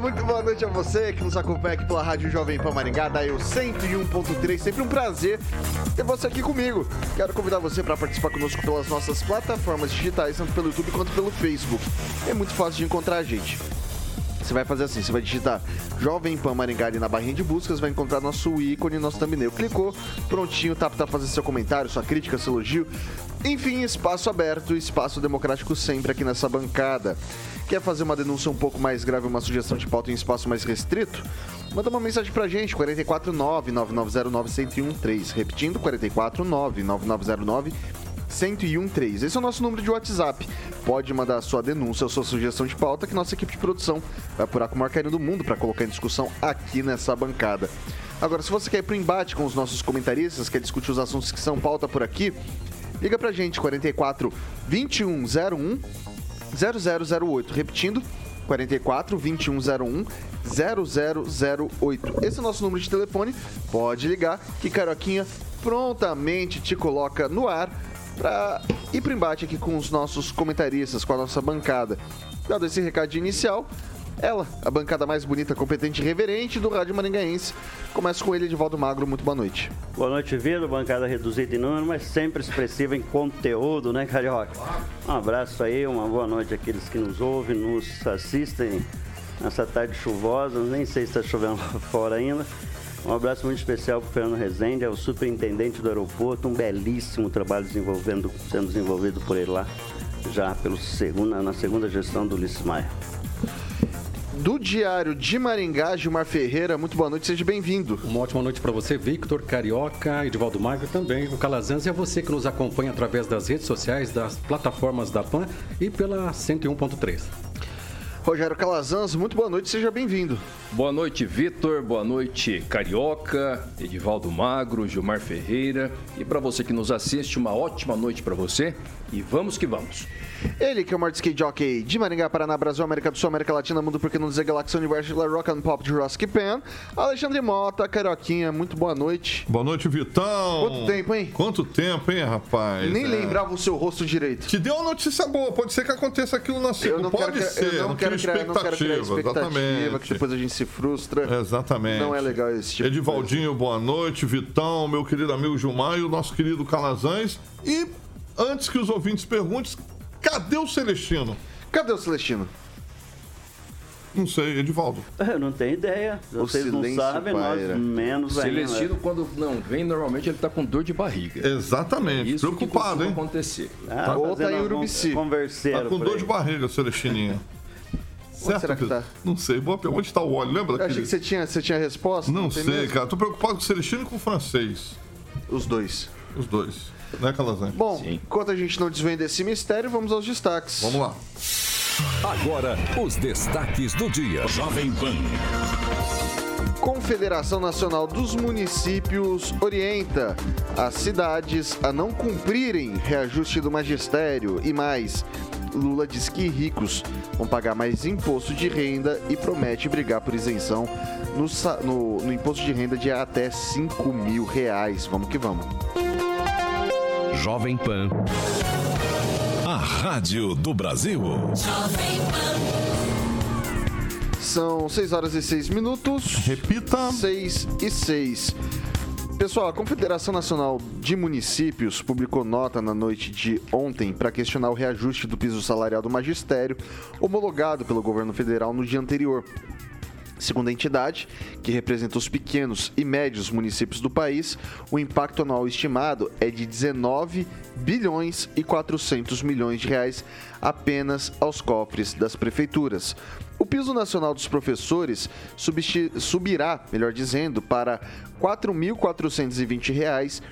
muito boa noite a você que nos acompanha aqui pela Rádio Jovem Pan Maringá, daí o 101.3. Sempre um prazer ter você aqui comigo. Quero convidar você para participar conosco pelas nossas plataformas digitais, tanto pelo YouTube quanto pelo Facebook. É muito fácil de encontrar a gente. Você vai fazer assim, você vai digitar Jovem Pan Maringá ali na barrinha de buscas, vai encontrar nosso ícone, nosso thumbnail. Clicou, prontinho, tá para fazer seu comentário, sua crítica, seu elogio. Enfim, espaço aberto, espaço democrático sempre aqui nessa bancada. Quer fazer uma denúncia um pouco mais grave, uma sugestão de pauta em espaço mais restrito? Manda uma mensagem pra gente, 449-9909-1013. Repetindo, 449-9909 1013. Esse é o nosso número de WhatsApp. Pode mandar sua denúncia ou sua sugestão de pauta que nossa equipe de produção vai apurar com o maior carinho do mundo para colocar em discussão aqui nessa bancada. Agora, se você quer ir pro embate com os nossos comentaristas, quer discutir os assuntos que são pauta por aqui, liga pra gente, 44 2101 0008. Repetindo, 44 2101 0008. Esse é o nosso número de telefone. Pode ligar que Caroquinha prontamente te coloca no ar para ir para embate aqui com os nossos comentaristas, com a nossa bancada. Dado esse recado inicial, ela, a bancada mais bonita, competente e reverente do Rádio Maringaense. Começa com ele, Edivaldo Magro. Muito boa noite. Boa noite, Vitor. Bancada reduzida em número, mas sempre expressiva em conteúdo, né, Carioca? Um abraço aí, uma boa noite àqueles que nos ouvem, nos assistem nessa tarde chuvosa. Nem sei se está chovendo fora ainda. Um abraço muito especial para o Fernando Rezende, é o superintendente do aeroporto. Um belíssimo trabalho desenvolvendo, sendo desenvolvido por ele lá, já pelo segunda, na segunda gestão do Ulisses Maia do Diário de Maringá, Gilmar Ferreira. Muito boa noite, seja bem-vindo. Uma ótima noite para você, Victor, Carioca, Edivaldo Magro também, o Calazans e a você que nos acompanha através das redes sociais, das plataformas da PAN e pela 101.3. Rogério Calazans, muito boa noite, seja bem-vindo. Boa noite, Vitor. Boa noite, Carioca, Edivaldo Magro, Gilmar Ferreira. E para você que nos assiste, uma ótima noite para você. E vamos que vamos. Ele que é o maior skate jockey de Maringá, Paraná, Brasil, América do Sul, América Latina, Mundo Porque Não Dizer Galáxia, Universo, Rock and Pop, Jurassic Pan. Alexandre Mota, Carioquinha, muito boa noite. Boa noite, Vitão. Quanto tempo, hein? Quanto tempo, hein, rapaz? Nem é. lembrava o seu rosto direito. Te deu uma notícia boa, pode ser que aconteça aquilo na segunda. Pode quero, ser, eu não, não quero criar, expectativa, não quero criar expectativa, exatamente. que depois a gente se frustra. Exatamente. Não é legal esse tipo Edivaldinho, boa noite, Vitão, meu querido amigo Gilmar e o nosso querido Calazans. E antes que os ouvintes perguntem, Cadê o Celestino? Cadê o Celestino? Não sei, Edivaldo. Eu não tenho ideia. O Vocês não sabem, paira. nós menos Celestino, ainda. quando não vem, normalmente ele tá com dor de barriga. Exatamente. É isso Preocupado, hein? acontecer. Ah, tá ou tá em Urubici. Tá com dor de barriga, Celestininha. Onde será que tá? Não sei. Boa pergunta. Onde está o óleo? Lembra? Eu achei que você tinha, você tinha resposta. Não, não sei, mesmo? cara. Tô preocupado com o Celestino e com o francês. Os dois. Os dois. Né, Calazan? Bom, Sim. enquanto a gente não desvenda esse mistério, vamos aos destaques. Vamos lá. Agora, os destaques do dia. Jovem Pan. Confederação Nacional dos Municípios orienta as cidades a não cumprirem reajuste do magistério e mais. Lula diz que ricos vão pagar mais imposto de renda e promete brigar por isenção no, no, no imposto de renda de até 5 mil reais. Vamos que vamos. Jovem Pan. A Rádio do Brasil. Jovem Pan. São 6 horas e 6 minutos. Repita. 6 e 6. Pessoal, a Confederação Nacional de Municípios publicou nota na noite de ontem para questionar o reajuste do piso salarial do magistério, homologado pelo governo federal no dia anterior. Segundo a entidade, que representa os pequenos e médios municípios do país, o impacto anual estimado é de 19 bilhões e 400 milhões de reais apenas aos cofres das prefeituras. O piso nacional dos professores subirá, melhor dizendo, para R$ 4.420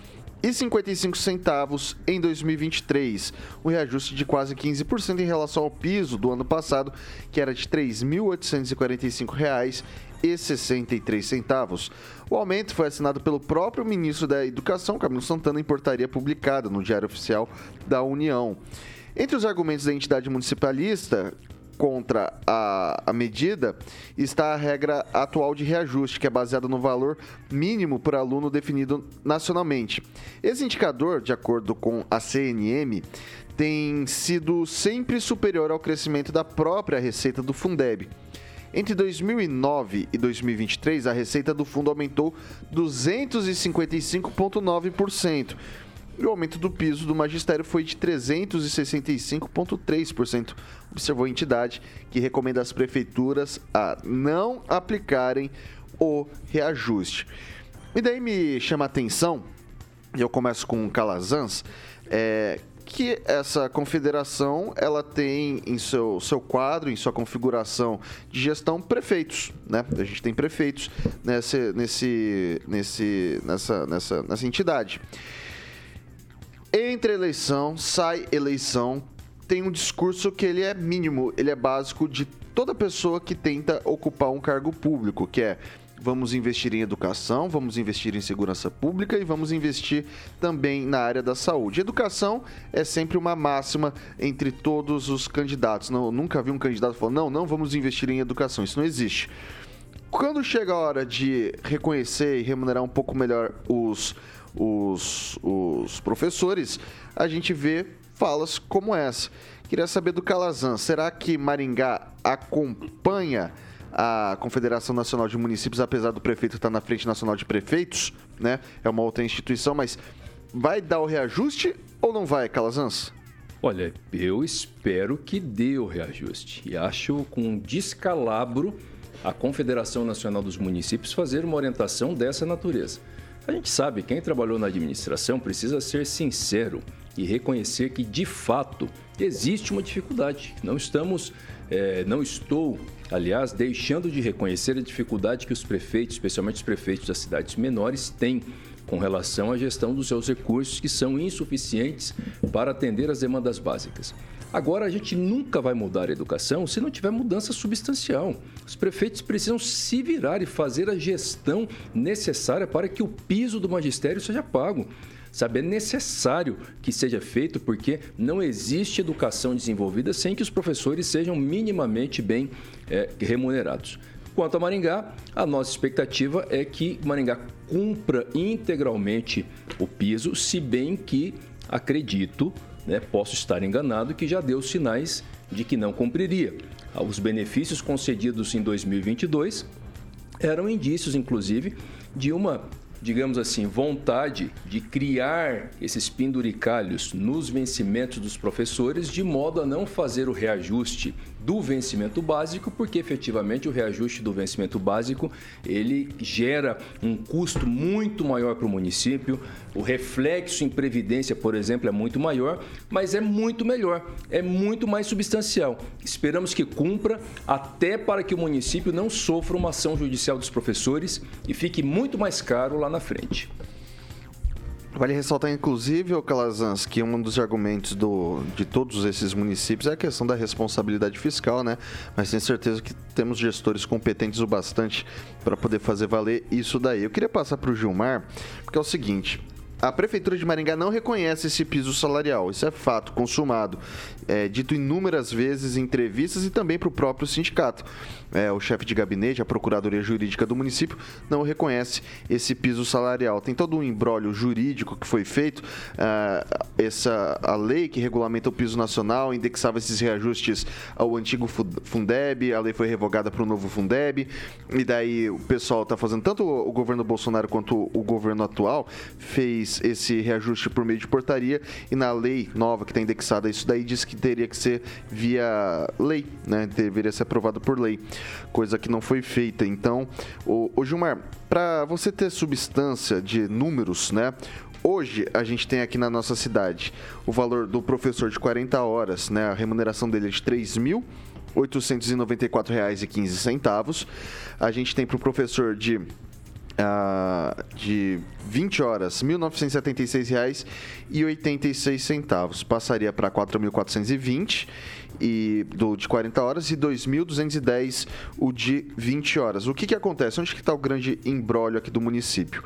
e 55 centavos em 2023, um reajuste de quase 15% em relação ao piso do ano passado, que era de R$ 3.845,63. O aumento foi assinado pelo próprio ministro da Educação, Camilo Santana, em portaria publicada no Diário Oficial da União. Entre os argumentos da entidade municipalista, contra a, a medida está a regra atual de reajuste, que é baseada no valor mínimo por aluno definido nacionalmente. Esse indicador, de acordo com a CNM, tem sido sempre superior ao crescimento da própria receita do Fundeb. Entre 2009 e 2023, a receita do fundo aumentou 255,9%. E o aumento do piso do magistério foi de 365,3%, observou a entidade, que recomenda às prefeituras a não aplicarem o reajuste. E daí me chama a atenção, e eu começo com Calazans, é, que essa confederação ela tem em seu, seu quadro, em sua configuração de gestão, prefeitos. Né? A gente tem prefeitos nesse, nesse, nesse, nessa, nessa, nessa entidade. Entre eleição, sai eleição, tem um discurso que ele é mínimo, ele é básico de toda pessoa que tenta ocupar um cargo público, que é vamos investir em educação, vamos investir em segurança pública e vamos investir também na área da saúde. Educação é sempre uma máxima entre todos os candidatos. Não, nunca vi um candidato falando, não, não vamos investir em educação. Isso não existe. Quando chega a hora de reconhecer e remunerar um pouco melhor os os, os professores, a gente vê falas como essa. Queria saber do Calazan, será que Maringá acompanha a Confederação Nacional de Municípios, apesar do prefeito estar na Frente Nacional de Prefeitos, né? É uma outra instituição, mas vai dar o reajuste ou não vai, Calazans? Olha, eu espero que dê o reajuste e acho com descalabro a Confederação Nacional dos Municípios fazer uma orientação dessa natureza. A gente sabe, quem trabalhou na administração precisa ser sincero e reconhecer que, de fato, existe uma dificuldade. Não estamos, é, não estou, aliás, deixando de reconhecer a dificuldade que os prefeitos, especialmente os prefeitos das cidades menores, têm com relação à gestão dos seus recursos que são insuficientes para atender as demandas básicas. Agora, a gente nunca vai mudar a educação se não tiver mudança substancial. Os prefeitos precisam se virar e fazer a gestão necessária para que o piso do magistério seja pago. Sabe, é necessário que seja feito porque não existe educação desenvolvida sem que os professores sejam minimamente bem é, remunerados. Quanto a Maringá, a nossa expectativa é que Maringá cumpra integralmente o piso, se bem que acredito né, posso estar enganado, que já deu sinais de que não cumpriria. Os benefícios concedidos em 2022 eram indícios, inclusive, de uma, digamos assim, vontade de criar esses penduricalhos nos vencimentos dos professores, de modo a não fazer o reajuste do vencimento básico, porque efetivamente o reajuste do vencimento básico ele gera um custo muito maior para o município, o reflexo em previdência, por exemplo, é muito maior, mas é muito melhor, é muito mais substancial. Esperamos que cumpra até para que o município não sofra uma ação judicial dos professores e fique muito mais caro lá na frente. Vale ressaltar, inclusive, Calazans, que um dos argumentos do, de todos esses municípios é a questão da responsabilidade fiscal, né? Mas tenho certeza que temos gestores competentes o bastante para poder fazer valer isso daí. Eu queria passar para o Gilmar, porque é o seguinte: a Prefeitura de Maringá não reconhece esse piso salarial, isso é fato, consumado, é, dito inúmeras vezes em entrevistas e também para o próprio sindicato é, o chefe de gabinete, a Procuradoria Jurídica do município, não reconhece esse piso salarial. Tem todo um embrólio jurídico que foi feito. Uh, essa, a lei que regulamenta o piso nacional indexava esses reajustes ao antigo Fundeb, a lei foi revogada para o novo Fundeb, e daí o pessoal está fazendo, tanto o governo Bolsonaro quanto o governo atual, fez esse reajuste por meio de portaria e na lei nova que está indexada isso daí diz que teria que ser via lei, né? Deveria ser aprovado por lei, coisa que não foi feita. Então, o, o Gilmar, para você ter substância de números, né? Hoje a gente tem aqui na nossa cidade o valor do professor de 40 horas, né? A remuneração dele é de 3 mil. R$ 894,15. A gente tem para o professor de Uh, de 20 horas, R$ 1.976,86. Passaria para 4.420 e do de 40 horas e 2.210 o de 20 horas. O que, que acontece? Onde que está o grande embrólio aqui do município?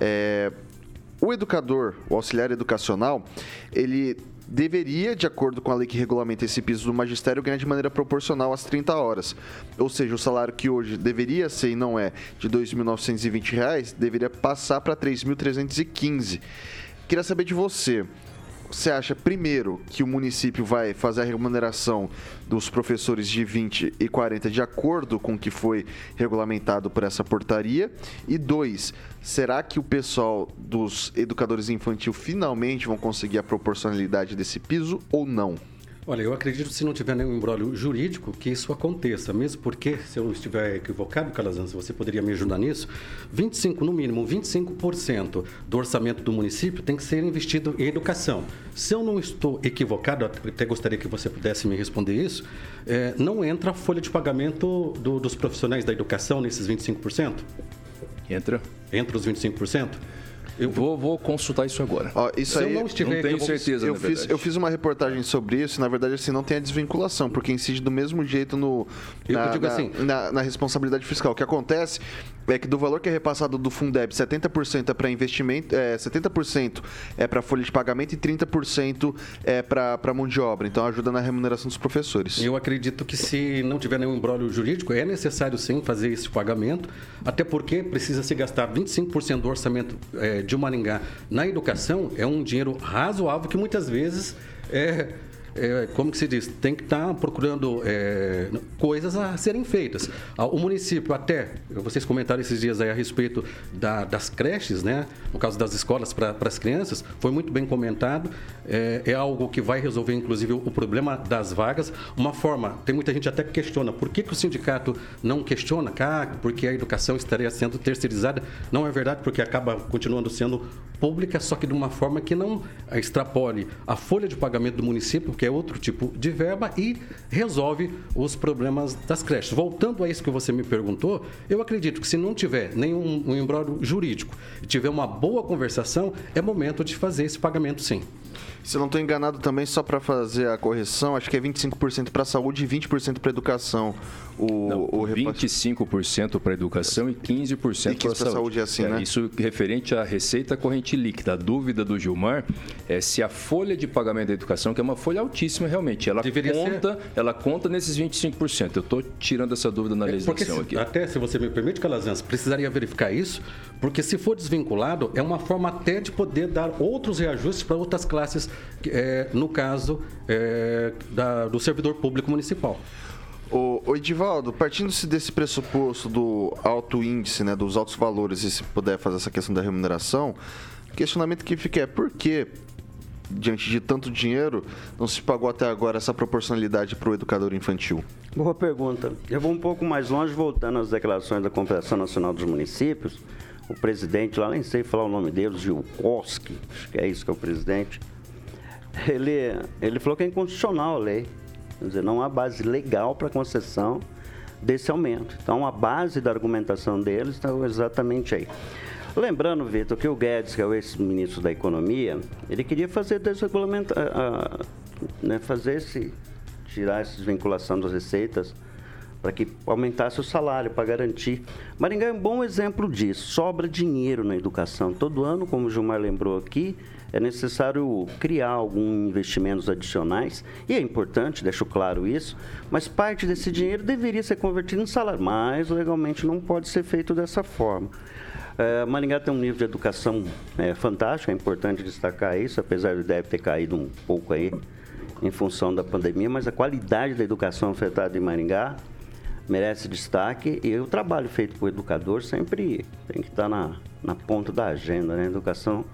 É, o educador, o auxiliar educacional, ele deveria, de acordo com a lei que regulamenta esse piso do magistério, ganhar de maneira proporcional às 30 horas. Ou seja, o salário que hoje deveria ser e não é de R$ 2.920, deveria passar para R$ 3.315. Queria saber de você, você acha, primeiro, que o município vai fazer a remuneração dos professores de 20 e 40 de acordo com o que foi regulamentado por essa portaria? E dois, será que o pessoal dos educadores infantil finalmente vão conseguir a proporcionalidade desse piso ou não? Olha, eu acredito que se não tiver nenhum embrólio jurídico, que isso aconteça, mesmo porque, se eu estiver equivocado, Calazans, você poderia me ajudar nisso, 25, no mínimo, 25% do orçamento do município tem que ser investido em educação. Se eu não estou equivocado, até gostaria que você pudesse me responder isso, é, não entra a folha de pagamento do, dos profissionais da educação nesses 25%? Entra. Entra os 25%? Eu vou, vou consultar isso agora. Ó, isso Se aí, eu não, estiver, não tenho eu certeza, eu fiz, eu fiz uma reportagem sobre isso e, na verdade, assim, não tem a desvinculação, porque incide do mesmo jeito no, na, na, assim. na, na responsabilidade fiscal. O que acontece é que do valor que é repassado do Fundeb, 70% é para investimento, é, 70% é para folha de pagamento e 30% é para mão de obra. Então ajuda na remuneração dos professores. Eu acredito que se não tiver nenhum embrólio jurídico, é necessário sim fazer esse pagamento, até porque precisa se gastar 25% do orçamento é, de Maringá na educação, é um dinheiro razoável que muitas vezes é é, como que se diz, tem que estar tá procurando é, coisas a serem feitas. Ah, o município até, vocês comentaram esses dias aí a respeito da, das creches, né? No caso das escolas para as crianças, foi muito bem comentado. É, é, algo que vai resolver, inclusive, o problema das vagas. Uma forma, tem muita gente até que questiona, por que, que o sindicato não questiona? Ah, porque a educação estaria sendo terceirizada. Não é verdade, porque acaba continuando sendo pública, só que de uma forma que não extrapole a folha de pagamento do município, que é outro tipo de verba, e resolve os problemas das creches. Voltando a isso que você me perguntou, eu acredito que se não tiver nenhum um embrólio jurídico e tiver uma boa conversação, é momento de fazer esse pagamento sim. Se eu não estou enganado também, só para fazer a correção, acho que é 25% para a saúde e 20% para a educação. O, não, o 25% para a educação e 15% para a saúde. saúde é assim, é, né? Isso referente à receita corrente líquida. A dúvida do Gilmar é se a folha de pagamento da educação, que é uma folha altíssima realmente, ela conta, ser... ela conta nesses 25%. Eu estou tirando essa dúvida na é, legislação se, aqui. Até se você me permite, Calazans, precisaria verificar isso, porque se for desvinculado, é uma forma até de poder dar outros reajustes para outras classes é, no caso é, da, do servidor público municipal. O, o Edivaldo, partindo-se desse pressuposto do alto índice, né, dos altos valores, e se puder fazer essa questão da remuneração, o questionamento que fica é por que, diante de tanto dinheiro, não se pagou até agora essa proporcionalidade para o educador infantil? Boa pergunta. Eu vou um pouco mais longe, voltando às declarações da Confederação Nacional dos Municípios. O presidente lá, nem sei falar o nome dele, Gil Koski, acho que é isso que é o presidente ele, ele falou que é inconstitucional a lei. Quer dizer, não há base legal para concessão desse aumento. Então, a base da argumentação deles está exatamente aí. Lembrando, Vitor, que o Guedes, que é o ex-ministro da Economia, ele queria fazer desregulamento, né, fazer esse, tirar essa desvinculação das receitas para que aumentasse o salário, para garantir. Maringá é um bom exemplo disso. Sobra dinheiro na educação. Todo ano, como o Gilmar lembrou aqui, é necessário criar alguns investimentos adicionais, e é importante, deixo claro isso, mas parte desse dinheiro deveria ser convertido em salário, mas legalmente não pode ser feito dessa forma. É, Maringá tem um nível de educação é, fantástico, é importante destacar isso, apesar de deve ter caído um pouco aí em função da pandemia, mas a qualidade da educação afetada em Maringá merece destaque e o trabalho feito por educador sempre tem que estar na, na ponta da agenda, né? Educação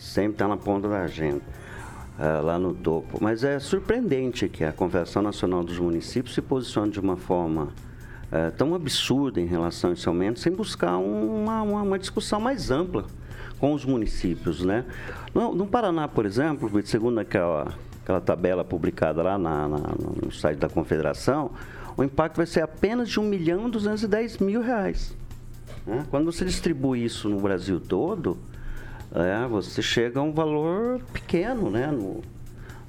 Sempre está na ponta da agenda, uh, lá no topo. Mas é surpreendente que a Confederação Nacional dos Municípios se posicione de uma forma uh, tão absurda em relação a esse aumento, sem buscar uma, uma, uma discussão mais ampla com os municípios, né? No, no Paraná, por exemplo, segundo aquela, aquela tabela publicada lá na, na, no site da Confederação, o impacto vai ser apenas de 1 milhão e 210 mil reais. Né? Quando você distribui isso no Brasil todo, é, você chega a um valor pequeno, né? No,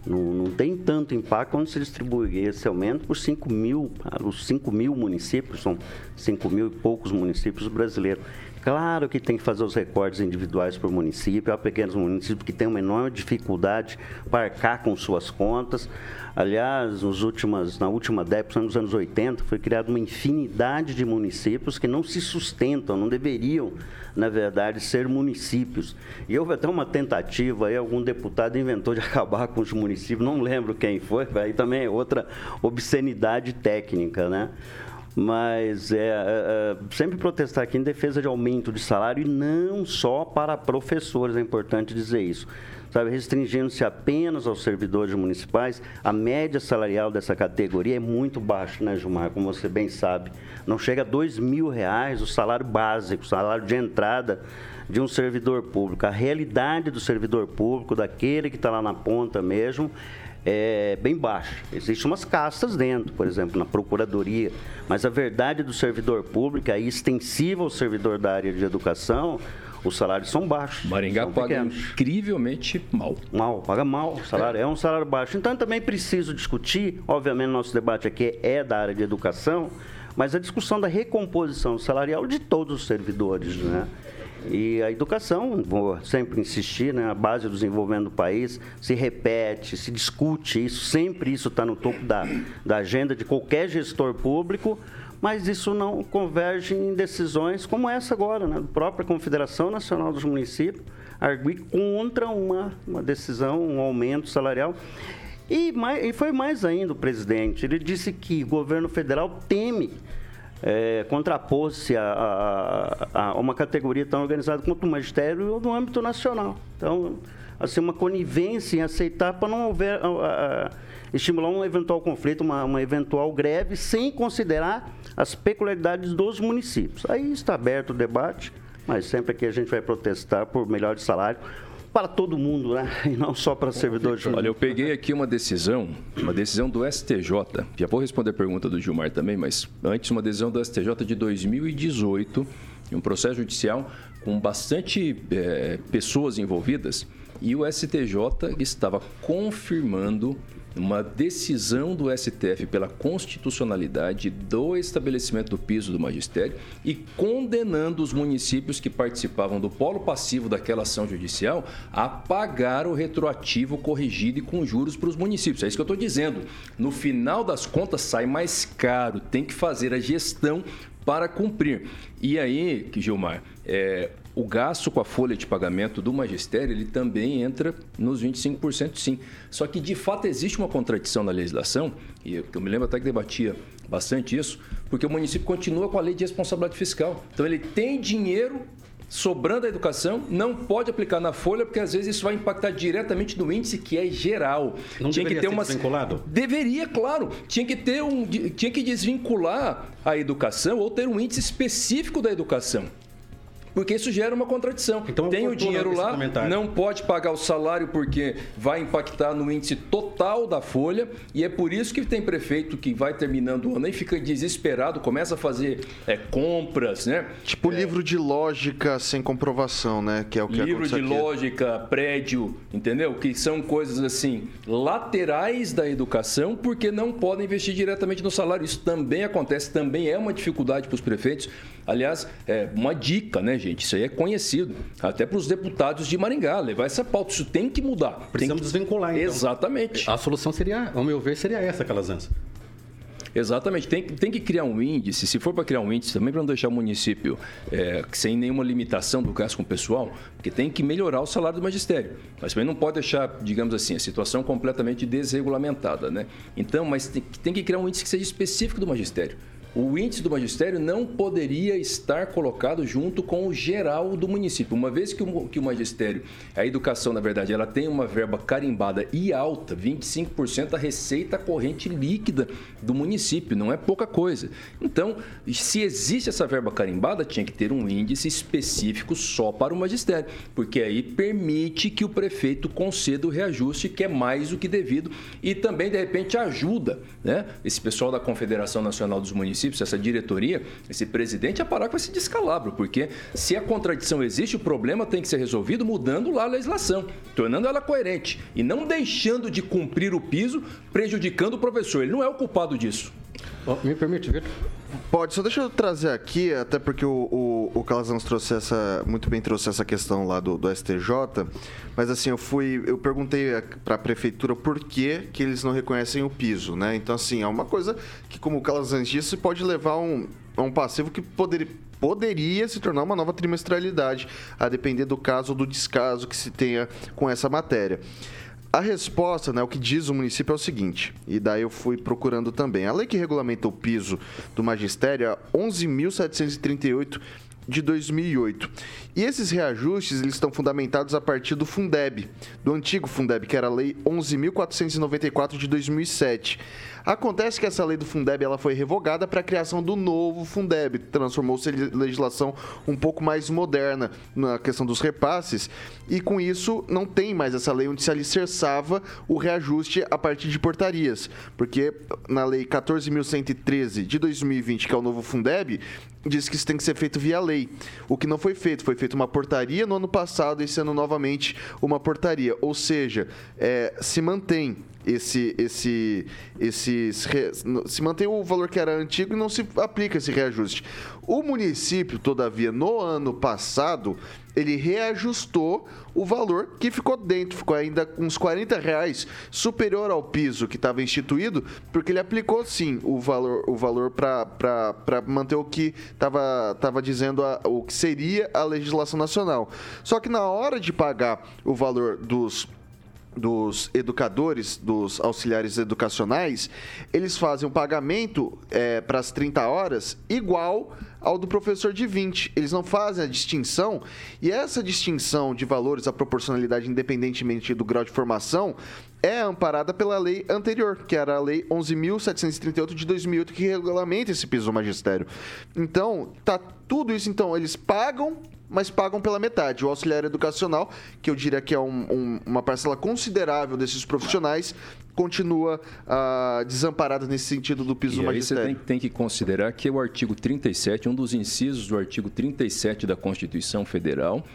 não, não, tem tanto impacto quando se distribui esse aumento por 5 mil, os 5 mil municípios, são 5 mil e poucos municípios brasileiros. Claro que tem que fazer os recortes individuais por município. Há pequenos municípios que têm uma enorme dificuldade para arcar com suas contas. Aliás, nos últimas, na última década, nos anos 80, foi criada uma infinidade de municípios que não se sustentam, não deveriam, na verdade, ser municípios. E houve até uma tentativa, aí algum deputado inventou de acabar com os municípios, não lembro quem foi, aí também é outra obscenidade técnica, né? Mas é, é, é, sempre protestar aqui em defesa de aumento de salário e não só para professores, é importante dizer isso. Sabe, restringindo-se apenas aos servidores municipais, a média salarial dessa categoria é muito baixa, né, Gilmar? Como você bem sabe. Não chega a dois mil reais o salário básico, o salário de entrada de um servidor público. A realidade do servidor público, daquele que está lá na ponta mesmo, é bem baixa. Existem umas castas dentro, por exemplo, na procuradoria, mas a verdade do servidor público, aí extensiva ao servidor da área de educação, os salários são baixos. Maringá paga pequenos. incrivelmente mal. Mal, paga mal. O salário é. é um salário baixo. Então também preciso discutir, obviamente nosso debate aqui é da área de educação, mas a discussão da recomposição salarial de todos os servidores, né? E a educação, vou sempre insistir, né, a base do desenvolvimento do país, se repete, se discute isso, sempre isso está no topo da, da agenda de qualquer gestor público, mas isso não converge em decisões como essa agora, né, da própria Confederação Nacional dos Municípios, arguir contra uma, uma decisão, um aumento salarial. E, mais, e foi mais ainda o presidente, ele disse que o governo federal teme é, contrapôs-se a, a, a, uma categoria tão organizada quanto o magistério no âmbito nacional. Então, assim, uma conivência em aceitar para não haver, a, estimular um eventual conflito, uma, uma eventual greve, sem considerar as peculiaridades dos municípios. Aí está aberto o debate, mas sempre que a gente vai protestar por melhor de salário, para todo mundo, né? E não só para servidores. Olha, eu peguei aqui uma decisão, uma decisão do STJ. Já vou responder a pergunta do Gilmar também, mas antes uma decisão do STJ de 2018, um processo judicial com bastante é, pessoas envolvidas, e o STJ estava confirmando uma decisão do STF pela constitucionalidade do estabelecimento do piso do magistério e condenando os municípios que participavam do polo passivo daquela ação judicial a pagar o retroativo corrigido e com juros para os municípios. É isso que eu estou dizendo. No final das contas, sai mais caro, tem que fazer a gestão para cumprir. E aí, Gilmar, é, o gasto com a folha de pagamento do magistério ele também entra nos 25% sim. Só que de fato existe uma contradição na legislação, e eu me lembro até que debatia bastante isso, porque o município continua com a lei de responsabilidade fiscal. Então ele tem dinheiro sobrando a educação, não pode aplicar na folha, porque às vezes isso vai impactar diretamente no índice que é geral. Não tinha que ter uma desvinculado? Deveria, claro. Tinha que ter um tinha que desvincular a educação ou ter um índice específico da educação porque isso gera uma contradição. Então, Tem o dinheiro lá, não pode pagar o salário porque vai impactar no índice total da folha, e é por isso que tem prefeito que vai terminando o ano e fica desesperado, começa a fazer é, compras, né? Tipo é, livro de lógica sem comprovação, né? Que é o que Livro de aqui. lógica, prédio, entendeu? Que são coisas assim, laterais da educação, porque não podem investir diretamente no salário. Isso também acontece, também é uma dificuldade para os prefeitos. Aliás, é uma dica, né, gente? Isso aí é conhecido. Até para os deputados de Maringá, levar essa pauta. Isso tem que mudar. Precisamos que... desvincular, então. Exatamente. A solução seria, ao meu ver, seria essa, Calazans. Exatamente, tem, tem que criar um índice, se for para criar um índice também para não deixar o município é, sem nenhuma limitação do gasto com o pessoal, porque tem que melhorar o salário do magistério. Mas também não pode deixar, digamos assim, a situação completamente desregulamentada, né? Então, mas tem, tem que criar um índice que seja específico do magistério o índice do magistério não poderia estar colocado junto com o geral do município. Uma vez que o, que o magistério, a educação, na verdade, ela tem uma verba carimbada e alta, 25% da receita corrente líquida do município, não é pouca coisa. Então, se existe essa verba carimbada, tinha que ter um índice específico só para o magistério, porque aí permite que o prefeito conceda o reajuste, que é mais do que devido, e também, de repente, ajuda né, esse pessoal da Confederação Nacional dos Municípios, essa diretoria, esse presidente, a parar com esse descalabro, porque se a contradição existe, o problema tem que ser resolvido mudando lá a legislação, tornando ela coerente e não deixando de cumprir o piso, prejudicando o professor. Ele não é o culpado disso. Oh, me permite, Vitor? Pode, só deixa eu trazer aqui, até porque o, o, o Calazans trouxe essa, muito bem trouxe essa questão lá do, do STJ, mas assim, eu fui, eu perguntei para a prefeitura por que, que eles não reconhecem o piso, né? Então, assim, é uma coisa que, como o Calazans disse, pode levar a um, a um passivo que poderia poderia se tornar uma nova trimestralidade, a depender do caso ou do descaso que se tenha com essa matéria. A resposta, né, o que diz o município é o seguinte, e daí eu fui procurando também. A lei que regulamenta o piso do magistério é 11.738 de 2008. E esses reajustes eles estão fundamentados a partir do Fundeb, do antigo Fundeb, que era a Lei 11.494 de 2007. Acontece que essa lei do Fundeb ela foi revogada para a criação do novo Fundeb, transformou-se em legislação um pouco mais moderna na questão dos repasses, e com isso não tem mais essa lei onde se alicerçava o reajuste a partir de portarias, porque na lei 14.113 de 2020, que é o novo Fundeb, diz que isso tem que ser feito via lei. O que não foi feito, foi feita uma portaria no ano passado, esse ano novamente uma portaria. Ou seja, é, se mantém esse, esse, esse se mantém o valor que era antigo e não se aplica esse reajuste. O município, todavia, no ano passado, ele reajustou o valor que ficou dentro, ficou ainda uns 40 reais superior ao piso que estava instituído, porque ele aplicou sim o valor, o valor para manter o que estava tava dizendo a, o que seria a legislação nacional. Só que na hora de pagar o valor dos dos educadores, dos auxiliares educacionais, eles fazem um pagamento é, para as 30 horas igual ao do professor de 20. Eles não fazem a distinção, e essa distinção de valores, a proporcionalidade, independentemente do grau de formação, é amparada pela lei anterior, que era a lei 11.738 de 2008, que regulamenta esse piso do magistério. Então, tá tudo isso, então, eles pagam mas pagam pela metade. O auxiliar educacional, que eu diria que é um, um, uma parcela considerável desses profissionais, continua uh, desamparado nesse sentido do piso e magistério. Aí você tem, tem, que considerar que o artigo 37, um dos incisos do artigo 37 da Constituição Federal,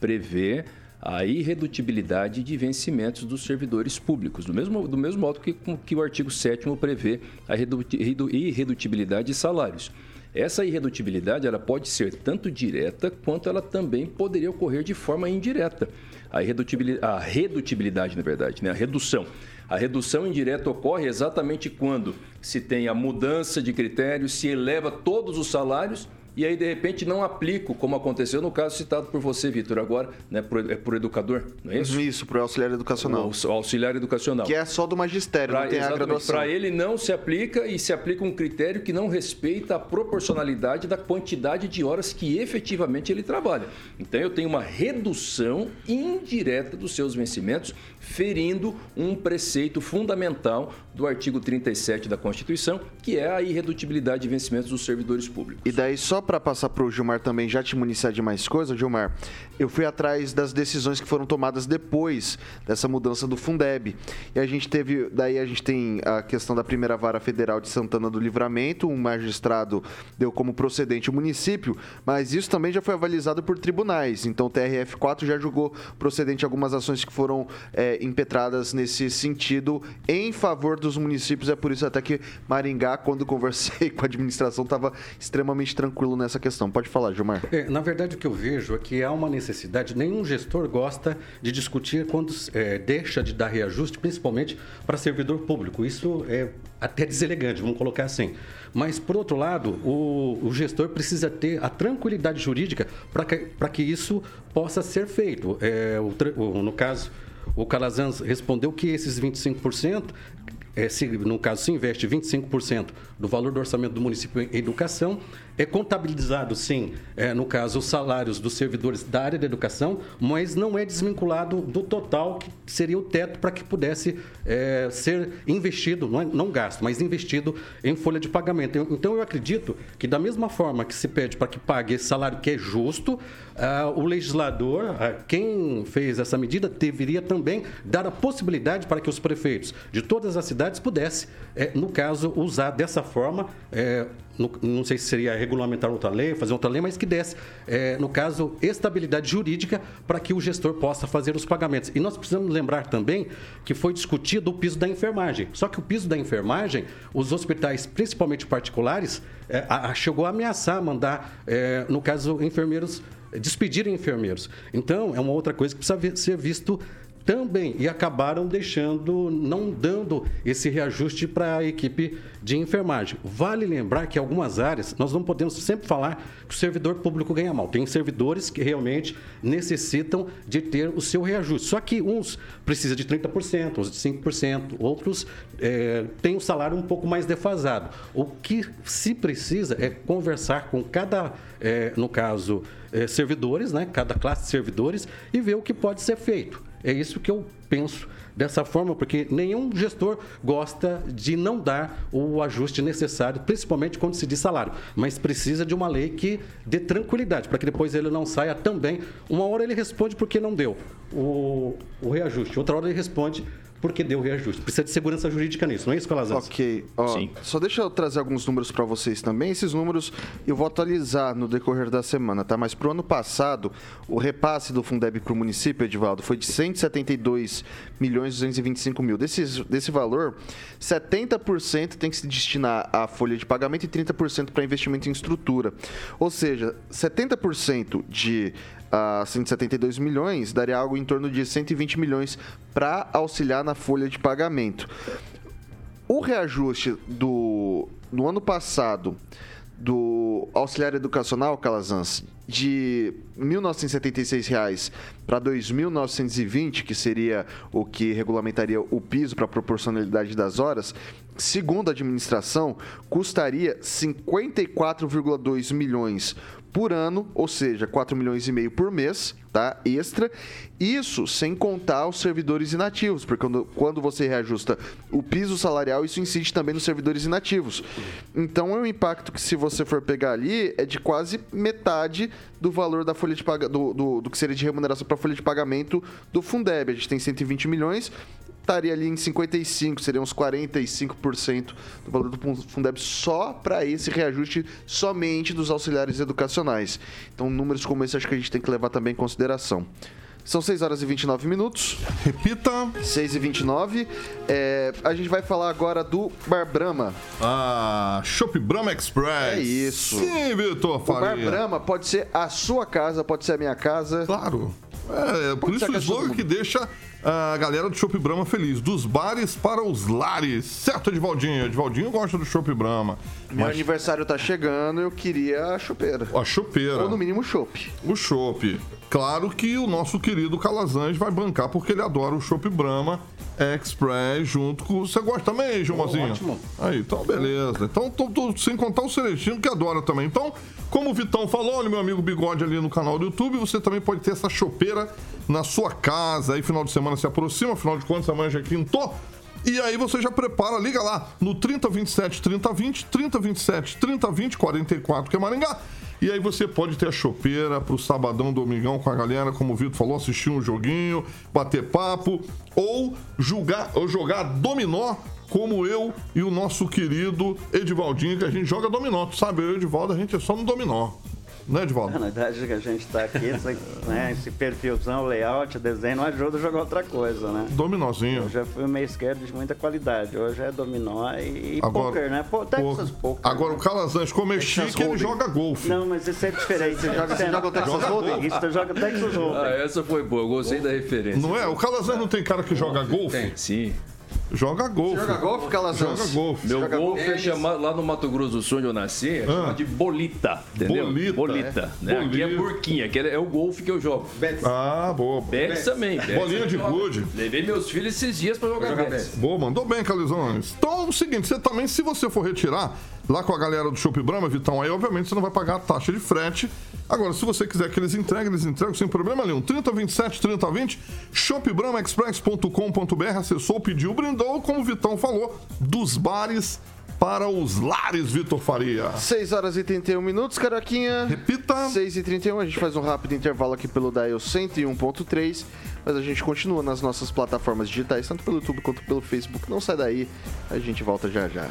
prevê a irredutibilidade de vencimentos dos servidores públicos, do mesmo, do mesmo modo que, que o artigo 7 prevê a irredutibilidade de salários. Essa irredutibilidade ela pode ser tanto direta quanto ela também poderia ocorrer de forma indireta. A, irredutibilidade, a redutibilidade, na verdade, né? a redução. A redução indireta ocorre exatamente quando se tem a mudança de critérios, se eleva todos os salários e aí de repente não aplico, como aconteceu no caso citado por você, Vitor, agora, né, por, é por educador, não é isso? Isso, por auxiliar educacional. O, o auxiliar educacional. Que é só do magistério, pra, não tem a graduação. Para ele não se aplica e se aplica um critério que não respeita a proporcionalidade da quantidade de horas que efetivamente ele trabalha. Então eu tenho uma redução indireta dos seus vencimentos, ferindo um preceito fundamental do artigo 37 da Constituição, que é a irredutibilidade de vencimentos dos servidores públicos. E daí só para passar para o Gilmar também já te municiar de mais coisa, Gilmar, eu fui atrás das decisões que foram tomadas depois dessa mudança do Fundeb. E a gente teve, daí a gente tem a questão da primeira vara federal de Santana do Livramento, um magistrado deu como procedente o município, mas isso também já foi avalizado por tribunais. Então o TRF4 já julgou procedente algumas ações que foram é, impetradas nesse sentido em favor dos municípios. É por isso até que Maringá, quando conversei com a administração, estava extremamente tranquilo nessa questão. Pode falar, Gilmar. É, na verdade, o que eu vejo é que há uma necessidade. Nenhum gestor gosta de discutir quando é, deixa de dar reajuste, principalmente para servidor público. Isso é até deselegante, vamos colocar assim. Mas, por outro lado, o, o gestor precisa ter a tranquilidade jurídica para que, que isso possa ser feito. É, o, o, no caso, o Calazans respondeu que esses 25% é, se, no caso, se investe 25% do valor do orçamento do município em educação, é contabilizado, sim, é, no caso, os salários dos servidores da área da educação, mas não é desvinculado do total que seria o teto para que pudesse é, ser investido, não, é, não gasto, mas investido em folha de pagamento. Então, eu acredito que, da mesma forma que se pede para que pague esse salário que é justo, ah, o legislador, ah, quem fez essa medida, deveria também dar a possibilidade para que os prefeitos de todas as cidades pudessem, é, no caso, usar dessa forma. Não sei se seria regulamentar outra lei, fazer outra lei, mas que desse, é, no caso, estabilidade jurídica para que o gestor possa fazer os pagamentos. E nós precisamos lembrar também que foi discutido o piso da enfermagem. Só que o piso da enfermagem, os hospitais, principalmente particulares, é, a, chegou a ameaçar mandar, é, no caso, enfermeiros despedirem enfermeiros. Então, é uma outra coisa que precisa ser visto também e acabaram deixando, não dando esse reajuste para a equipe de enfermagem. Vale lembrar que algumas áreas nós não podemos sempre falar que o servidor público ganha mal. Tem servidores que realmente necessitam de ter o seu reajuste. Só que uns precisam de 30%, outros de 5%, outros é, têm um salário um pouco mais defasado. O que se precisa é conversar com cada, é, no caso, é, servidores, né, cada classe de servidores, e ver o que pode ser feito. É isso que eu penso dessa forma, porque nenhum gestor gosta de não dar o ajuste necessário, principalmente quando se diz salário. Mas precisa de uma lei que dê tranquilidade, para que depois ele não saia também. Uma hora ele responde porque não deu o, o reajuste, outra hora ele responde porque deu reajuste. Precisa de segurança jurídica nisso, não é isso, Calazans? Ok. Ó, Sim. Só deixa eu trazer alguns números para vocês também. Esses números eu vou atualizar no decorrer da semana, tá? Mas para o ano passado, o repasse do Fundeb para o município, Edivaldo, foi de 172 milhões 225 mil. Desse, desse valor, 70% tem que se destinar à folha de pagamento e 30% para investimento em estrutura. Ou seja, 70% de a 172 milhões, daria algo em torno de 120 milhões para auxiliar na folha de pagamento. O reajuste do, do ano passado do auxiliar educacional, Calazans, de R$ 1.976 para R$ 2.920, que seria o que regulamentaria o piso para a proporcionalidade das horas, segundo a administração, custaria 54,2 milhões por ano, ou seja, 4 milhões e meio por mês, tá? Extra. Isso sem contar os servidores inativos, porque quando, quando você reajusta o piso salarial, isso incide também nos servidores inativos. Então é um impacto que, se você for pegar ali, é de quase metade do valor da folha de paga, do, do, do que seria de remuneração para folha de pagamento do Fundeb. A gente tem 120 milhões, estaria ali em 55, seriam uns 45% do valor do Fundeb só para esse reajuste somente dos auxiliares educacionais. Então, números como esse acho que a gente tem que levar também em consideração. São 6 horas e 29 minutos. Repita. 6 e 29. É, a gente vai falar agora do Bar Brahma. Ah, Shop Brahma Express. É isso. Sim, Vitor Faria. O Bar Brahma pode ser a sua casa, pode ser a minha casa. Claro. É, por isso o slogan que deixa a galera do Chopp Brahma feliz. Dos bares para os lares. Certo, Edvaldinho? Edvaldinho gosta do Chopp Brahma. Meu mas... aniversário tá chegando eu queria a chopeira. A chopeira. Ou no mínimo o chopp. O chopp. Claro que o nosso querido Calazans vai bancar porque ele adora o Chopp Brahma Express junto com. Você gosta também, Gilmazinho? Ótimo. Aí, então beleza. Então, tô, tô, sem contar o Celestino que adora também. Então, como o Vitão falou, olha meu amigo Bigode ali no canal do YouTube, você também pode ter essa chopeira na sua casa. Aí, final de semana se aproxima, afinal de contas, amanhã já quintou. E aí você já prepara, liga lá no 3027 3020, 3027 3020 44 que é Maringá. E aí você pode ter a chopeira pro sabadão, domingão com a galera, como o Vitor falou, assistir um joguinho, bater papo, ou jogar, ou jogar dominó como eu e o nosso querido Edivaldinho, que a gente joga dominó. Tu sabe, eu e o Edivaldo, a gente é só no dominó né, Edvaldo? Na verdade, que a gente está aqui, né, esse perfilzão, layout, desenho, não ajuda a jogar outra coisa, né? Dominózinho. Eu já fui um meio esquerdo de muita qualidade. Hoje é dominó e, agora, poker, né? Pô, Texas poker. Agora, né? o Calazans, como é chique, ele joga golfe. Não, mas isso é diferente. Você joga, você joga o Texas Hold'em? Isso, você joga Texas Hold'em. Ah, essa foi boa. Eu gostei da referência. Não é? O Calazans não tem cara que joga golfe? Tem, sim. Joga golfe. Joga golfe, Calazans? Joga golfe. Meu Joga golfe é chamado, lá no Mato Grosso do Sul, onde eu nasci, é chamado de bolita, entendeu? Bolita, bolita é. né? Aqui é Bolita. burquinha, que é o golfe que eu jogo. Ah, boa. Betis também. Betis Bolinha de gude. Levei meus filhos esses dias pra jogar Betis. Boa, mandou bem, Calizões. Então é o seguinte, você também, se você for retirar lá com a galera do Shop Brahma, Vitão, aí obviamente você não vai pagar a taxa de frete. Agora, se você quiser que eles entreguem, eles entregam sem problema nenhum. 3027 3020, shopbramaexpress.com.br, acessou, pediu, brindou, como o Vitão falou, dos bares para os lares, Vitor Faria. 6 horas e 31 minutos, Caroquinha. Repita. 6 e 31 a gente faz um rápido intervalo aqui pelo Dial 101.3, mas a gente continua nas nossas plataformas digitais, tanto pelo YouTube quanto pelo Facebook. Não sai daí, a gente volta já já.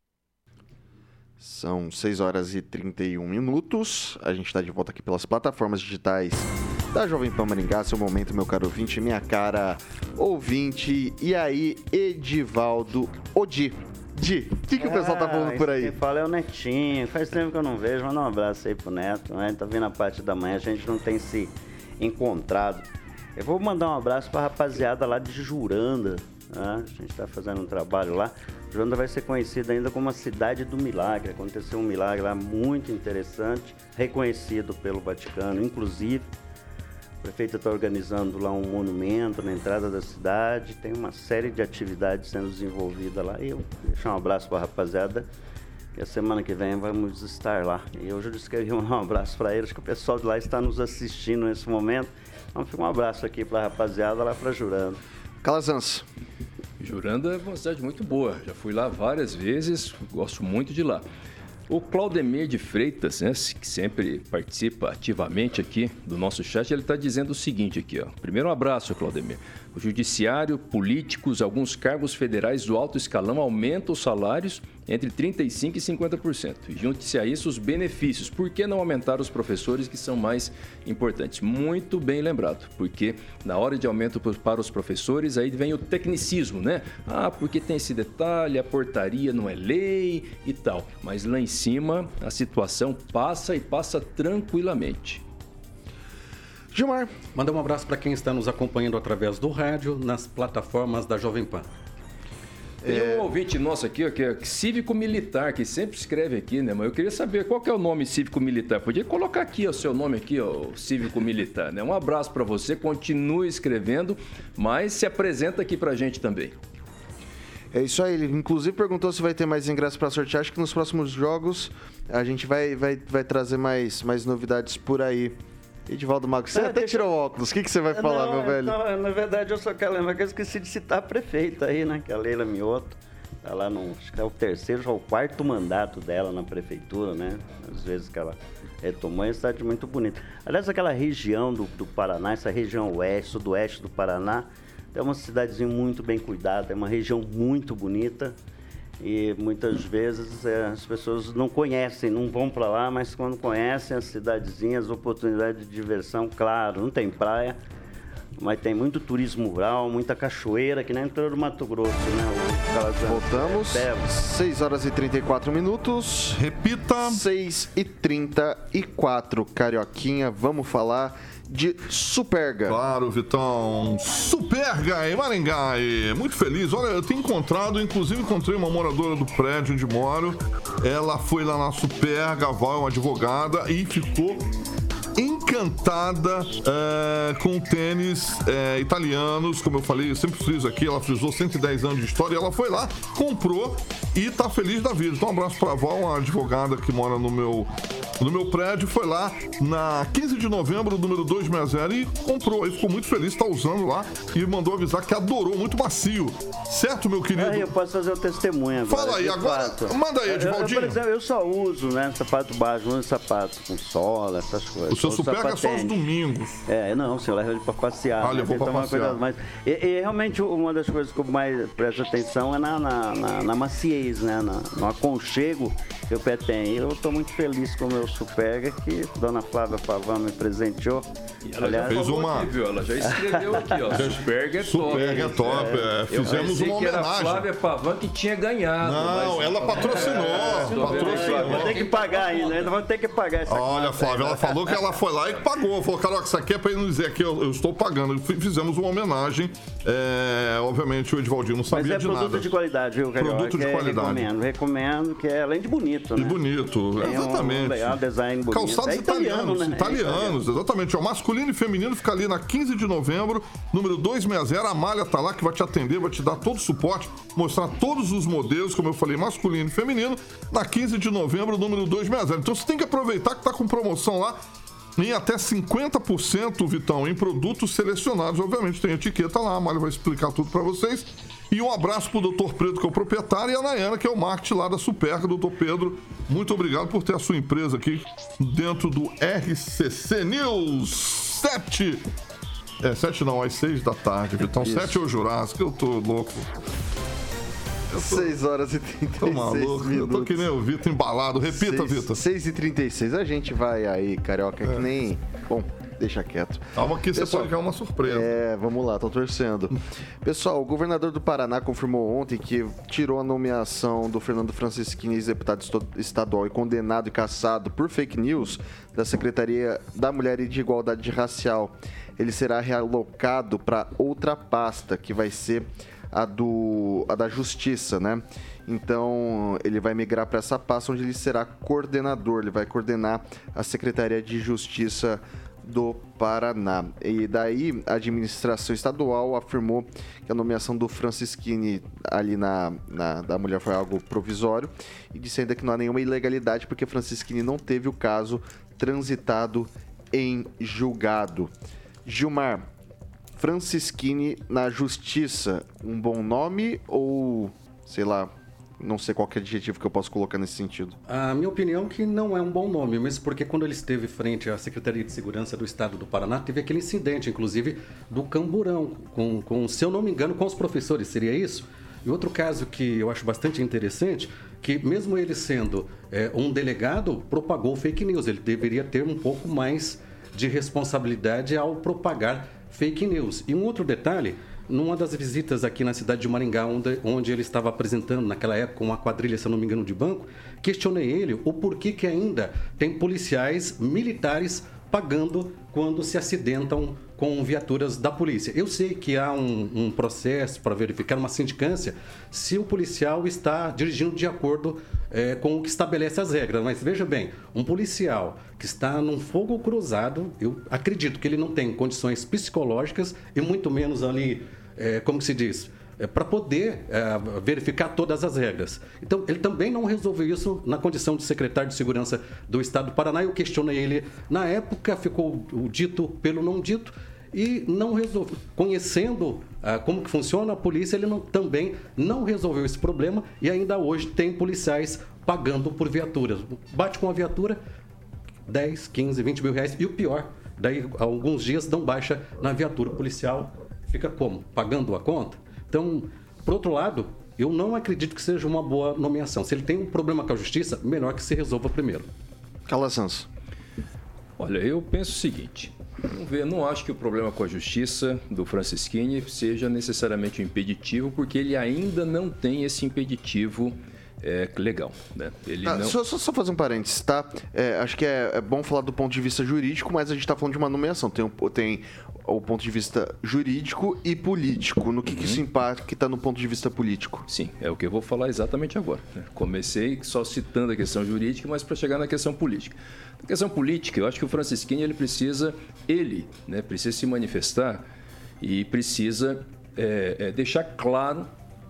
São 6 horas e 31 minutos. A gente está de volta aqui pelas plataformas digitais da Jovem Pan Maringá. Seu momento, meu caro ouvinte, minha cara ouvinte. E aí, Edivaldo Odi. Di, o que, que o pessoal tá falando por aí? Quem fala é o Netinho. Faz tempo que eu não vejo. Manda um abraço aí pro Neto. Né? Tá vindo a parte da manhã, a gente não tem se encontrado. Eu vou mandar um abraço pra rapaziada lá de Juranda. né? A gente tá fazendo um trabalho lá. Juranda vai ser conhecida ainda como a cidade do milagre. Aconteceu um milagre lá muito interessante, reconhecido pelo Vaticano, inclusive. O prefeito está organizando lá um monumento na entrada da cidade, tem uma série de atividades sendo desenvolvida lá. E eu deixar um abraço para a rapaziada, que a semana que vem vamos estar lá. E hoje eu disse que ia mandar um abraço para eles, que o pessoal de lá está nos assistindo nesse momento. Então fica um abraço aqui para a rapaziada lá para Jurando. Calazans. Juranda é uma cidade muito boa. Já fui lá várias vezes, gosto muito de lá. O Claudemir de Freitas, né, que sempre participa ativamente aqui do nosso chat, ele está dizendo o seguinte aqui, ó. Primeiro um abraço, Claudemir. O judiciário, políticos, alguns cargos federais do alto escalão aumentam os salários entre 35% e 50%. E junte-se a isso os benefícios. Por que não aumentar os professores que são mais importantes? Muito bem lembrado, porque na hora de aumento para os professores, aí vem o tecnicismo, né? Ah, porque tem esse detalhe, a portaria não é lei e tal. Mas lá em cima, a situação passa e passa tranquilamente. Gilmar. Mandar um abraço para quem está nos acompanhando através do rádio, nas plataformas da Jovem Pan. Tem um ouvinte nosso aqui, ó, que é cívico-militar, que sempre escreve aqui, né? Mas eu queria saber qual que é o nome cívico-militar. Podia colocar aqui o seu nome aqui, ó, cívico-militar, né? Um abraço para você, continue escrevendo, mas se apresenta aqui pra gente também. É isso aí, ele inclusive perguntou se vai ter mais ingressos para sortear. Acho que nos próximos jogos a gente vai, vai, vai trazer mais, mais novidades por aí. Edivaldo Mago, você É, até deixa- tirou o óculos. O que, que você vai falar, Não, meu velho? então, na verdade, eu só quero lembrar que eu esqueci de citar a prefeita aí, né? Que é a Leila Mioto. Tá lá no. Acho que é o terceiro, já o quarto mandato dela na prefeitura, né? Às vezes que ela retomou, é uma cidade muito bonita. Aliás, aquela região do, do Paraná, essa região oeste, sudoeste do Paraná, é uma cidadezinha muito bem cuidada, é uma região muito bonita. E muitas vezes é, as pessoas não conhecem, não vão para lá, mas quando conhecem as cidadezinhas, oportunidade de diversão, claro, não tem praia, mas tem muito turismo rural, muita cachoeira, que nem entrou do Mato Grosso, né? Voltamos. É, Belo. 6 horas e 34 minutos. Repita. 6 e 34, Carioquinha. Vamos falar de Superga. Claro, Vitão. Superga em Maringá. Muito feliz. Olha, eu tenho encontrado, inclusive encontrei uma moradora do prédio onde moro. Ela foi lá na Superga, é uma advogada, e ficou encantada é, com tênis é, italianos, como eu falei, eu sempre friso aqui, ela frisou 110 anos de história, e ela foi lá, comprou e tá feliz da vida. Então um abraço pra Val, uma advogada que mora no meu, no meu prédio, foi lá na 15 de novembro, número 260, e comprou. Aí ficou muito feliz, tá usando lá e mandou avisar que adorou, muito macio. Certo, meu querido? Aí eu posso fazer o testemunho agora. Fala aí, agora- fato. manda aí, Eu- eu, Edivaldinho. Por exemplo, eu só uso, né, sapato baixo, uso sapato com sola, essas coisas. O seu Uso Pega só os atende. domingos. É, não, leva ele para passear. Ah, né? levou Tem que pra tomar passear. Mas, e, e realmente uma das coisas que eu mais presto atenção é na, na, na- na maciez, né? Na, no aconchego que o pé tem. Eu estou muito feliz com o meu Superga que Dona Flávia Pavão me presenteou. E ela Aliás, já Fez uma- aqui? Ela já escreveu aqui, ó. Superga é top. Superga é top. é. Eu Fizemos uma que era a homenagem. Flávia Pavan que tinha ganhado. Não, mas- ela patrocinou. tô aí, patrocinou. Vou ter que pagar ainda, ainda vou ter que pagar essa Olha, conta Flávia, ela falou que ela foi lá e pagou. Falou, Carol, isso aqui é pra ele não dizer que eu, eu estou pagando. Fizemos uma homenagem. É, obviamente, o Edvaldinho não Mas sabia é de produto nada. de qualidade, viu, Carioca? Produto de É, qualidade. Recomendo, recomendo, que é além de bonito, E né? bonito, Tem um exatamente. legal design bonito. Calçados É italiano, italianos, né? É italianos, exatamente. O masculino e feminino fica ali na 15 de novembro, número 260. A Malha tá lá que vai te atender, vai te dar todo o suporte, mostrar todos os modelos, como eu falei, masculino e feminino, na 15 de novembro, número 260. Então você tem que aproveitar que tá com promoção lá. Em até 50%, Vitão, em produtos selecionados. Obviamente tem etiqueta lá, a Malha vai explicar tudo para vocês. E um abraço pro Dr. Pedro, que é o proprietário, e a Nayana, que é o marketing lá da Superca. Doutor Pedro, muito obrigado por ter a sua empresa aqui dentro do RCC News 7. É, 7 não, às 6 da tarde, Vitão. 7 é o Jurássico, eu tô louco. 6 horas e 36 Tô maluco, eu minutos. tô que nem o Vitor embalado. Repita, Vitor. 6 e 36 A gente vai aí, carioca, que nem. Bom, deixa quieto. Calma que você Pessoal, pode ganhar uma surpresa. É, vamos lá, tô torcendo. Pessoal, o governador do Paraná confirmou ontem que tirou a nomeação do Fernando Francischini, ex-deputado estadual e condenado e caçado por fake news da Secretaria da Mulher e de Igualdade Racial. Ele será realocado para outra pasta, que vai ser a, do, a da Justiça, né? Então, ele vai migrar para essa pasta onde ele será coordenador, ele vai coordenar a Secretaria de Justiça do Paraná. E daí a administração estadual afirmou que a nomeação do Francisquini ali na, na- da mulher foi algo provisório e disse ainda que não há nenhuma ilegalidade porque Francisquini não teve o caso transitado em julgado. Gilmar, Francisquini na justiça, um bom nome ou sei lá, não sei qual é o adjetivo que eu posso colocar nesse sentido. A minha opinião é que não é um bom nome, mesmo porque quando ele esteve frente à Secretaria de Segurança do Estado do Paraná, teve aquele incidente, inclusive, do camburão, com, com se eu não me engano, com os professores, seria isso? E outro caso que eu acho bastante interessante, que mesmo ele sendo é, um delegado, propagou fake news. Ele deveria ter um pouco mais de responsabilidade ao propagar fake news. E um outro detalhe, numa das visitas aqui na cidade de Maringá, onde, onde ele estava apresentando naquela época uma quadrilha, se não me engano, de banco, questionei ele o porquê que ainda tem policiais militares pagando quando se acidentam com viaturas da polícia. Eu sei que há um, um processo para verificar uma sindicância se o policial está dirigindo de acordo eh, com o que estabelece as regras. Mas veja bem, um policial que está num fogo cruzado, eu acredito que ele não tem condições psicológicas e muito menos ali, eh, como se diz, para poder eh, verificar todas as regras. Então, ele também não resolveu isso na condição de secretário de Segurança do Estado do Paraná. Eu questionei ele na época, ficou o dito pelo não dito e não resolveu. Conhecendo ah, como que funciona a polícia, ele não- também não resolveu esse problema e ainda hoje tem policiais pagando por viaturas. Bate com a viatura, 10, 15, 20 mil reais. E o pior, daí alguns dias dão baixa na viatura policial. Fica como? Pagando a conta? Então, por outro lado, eu não acredito que seja uma boa nomeação. Se ele tem um problema com a justiça, melhor que se resolva primeiro. Calazans. Olha, eu penso o seguinte. Vamos ver, não acho que o problema com a justiça do Francisquini seja necessariamente um impeditivo, porque ele ainda não tem esse impeditivo é, legal. Né? Ele Ah, não... só, só- só fazer um parênteses, tá? É, acho que é, é bom falar do ponto de vista jurídico, mas a gente tá falando de uma nomeação. Tem, o- tem o ponto de vista jurídico e político. No que, que isso Uhum. impacta no ponto de vista político? Sim, é o que eu vou falar exatamente agora. né? Comecei só citando a questão jurídica, mas para chegar na questão política. Na questão política, eu acho que o Francisquinho ele precisa, ele, né, precisa se manifestar e precisa é, é, deixar claro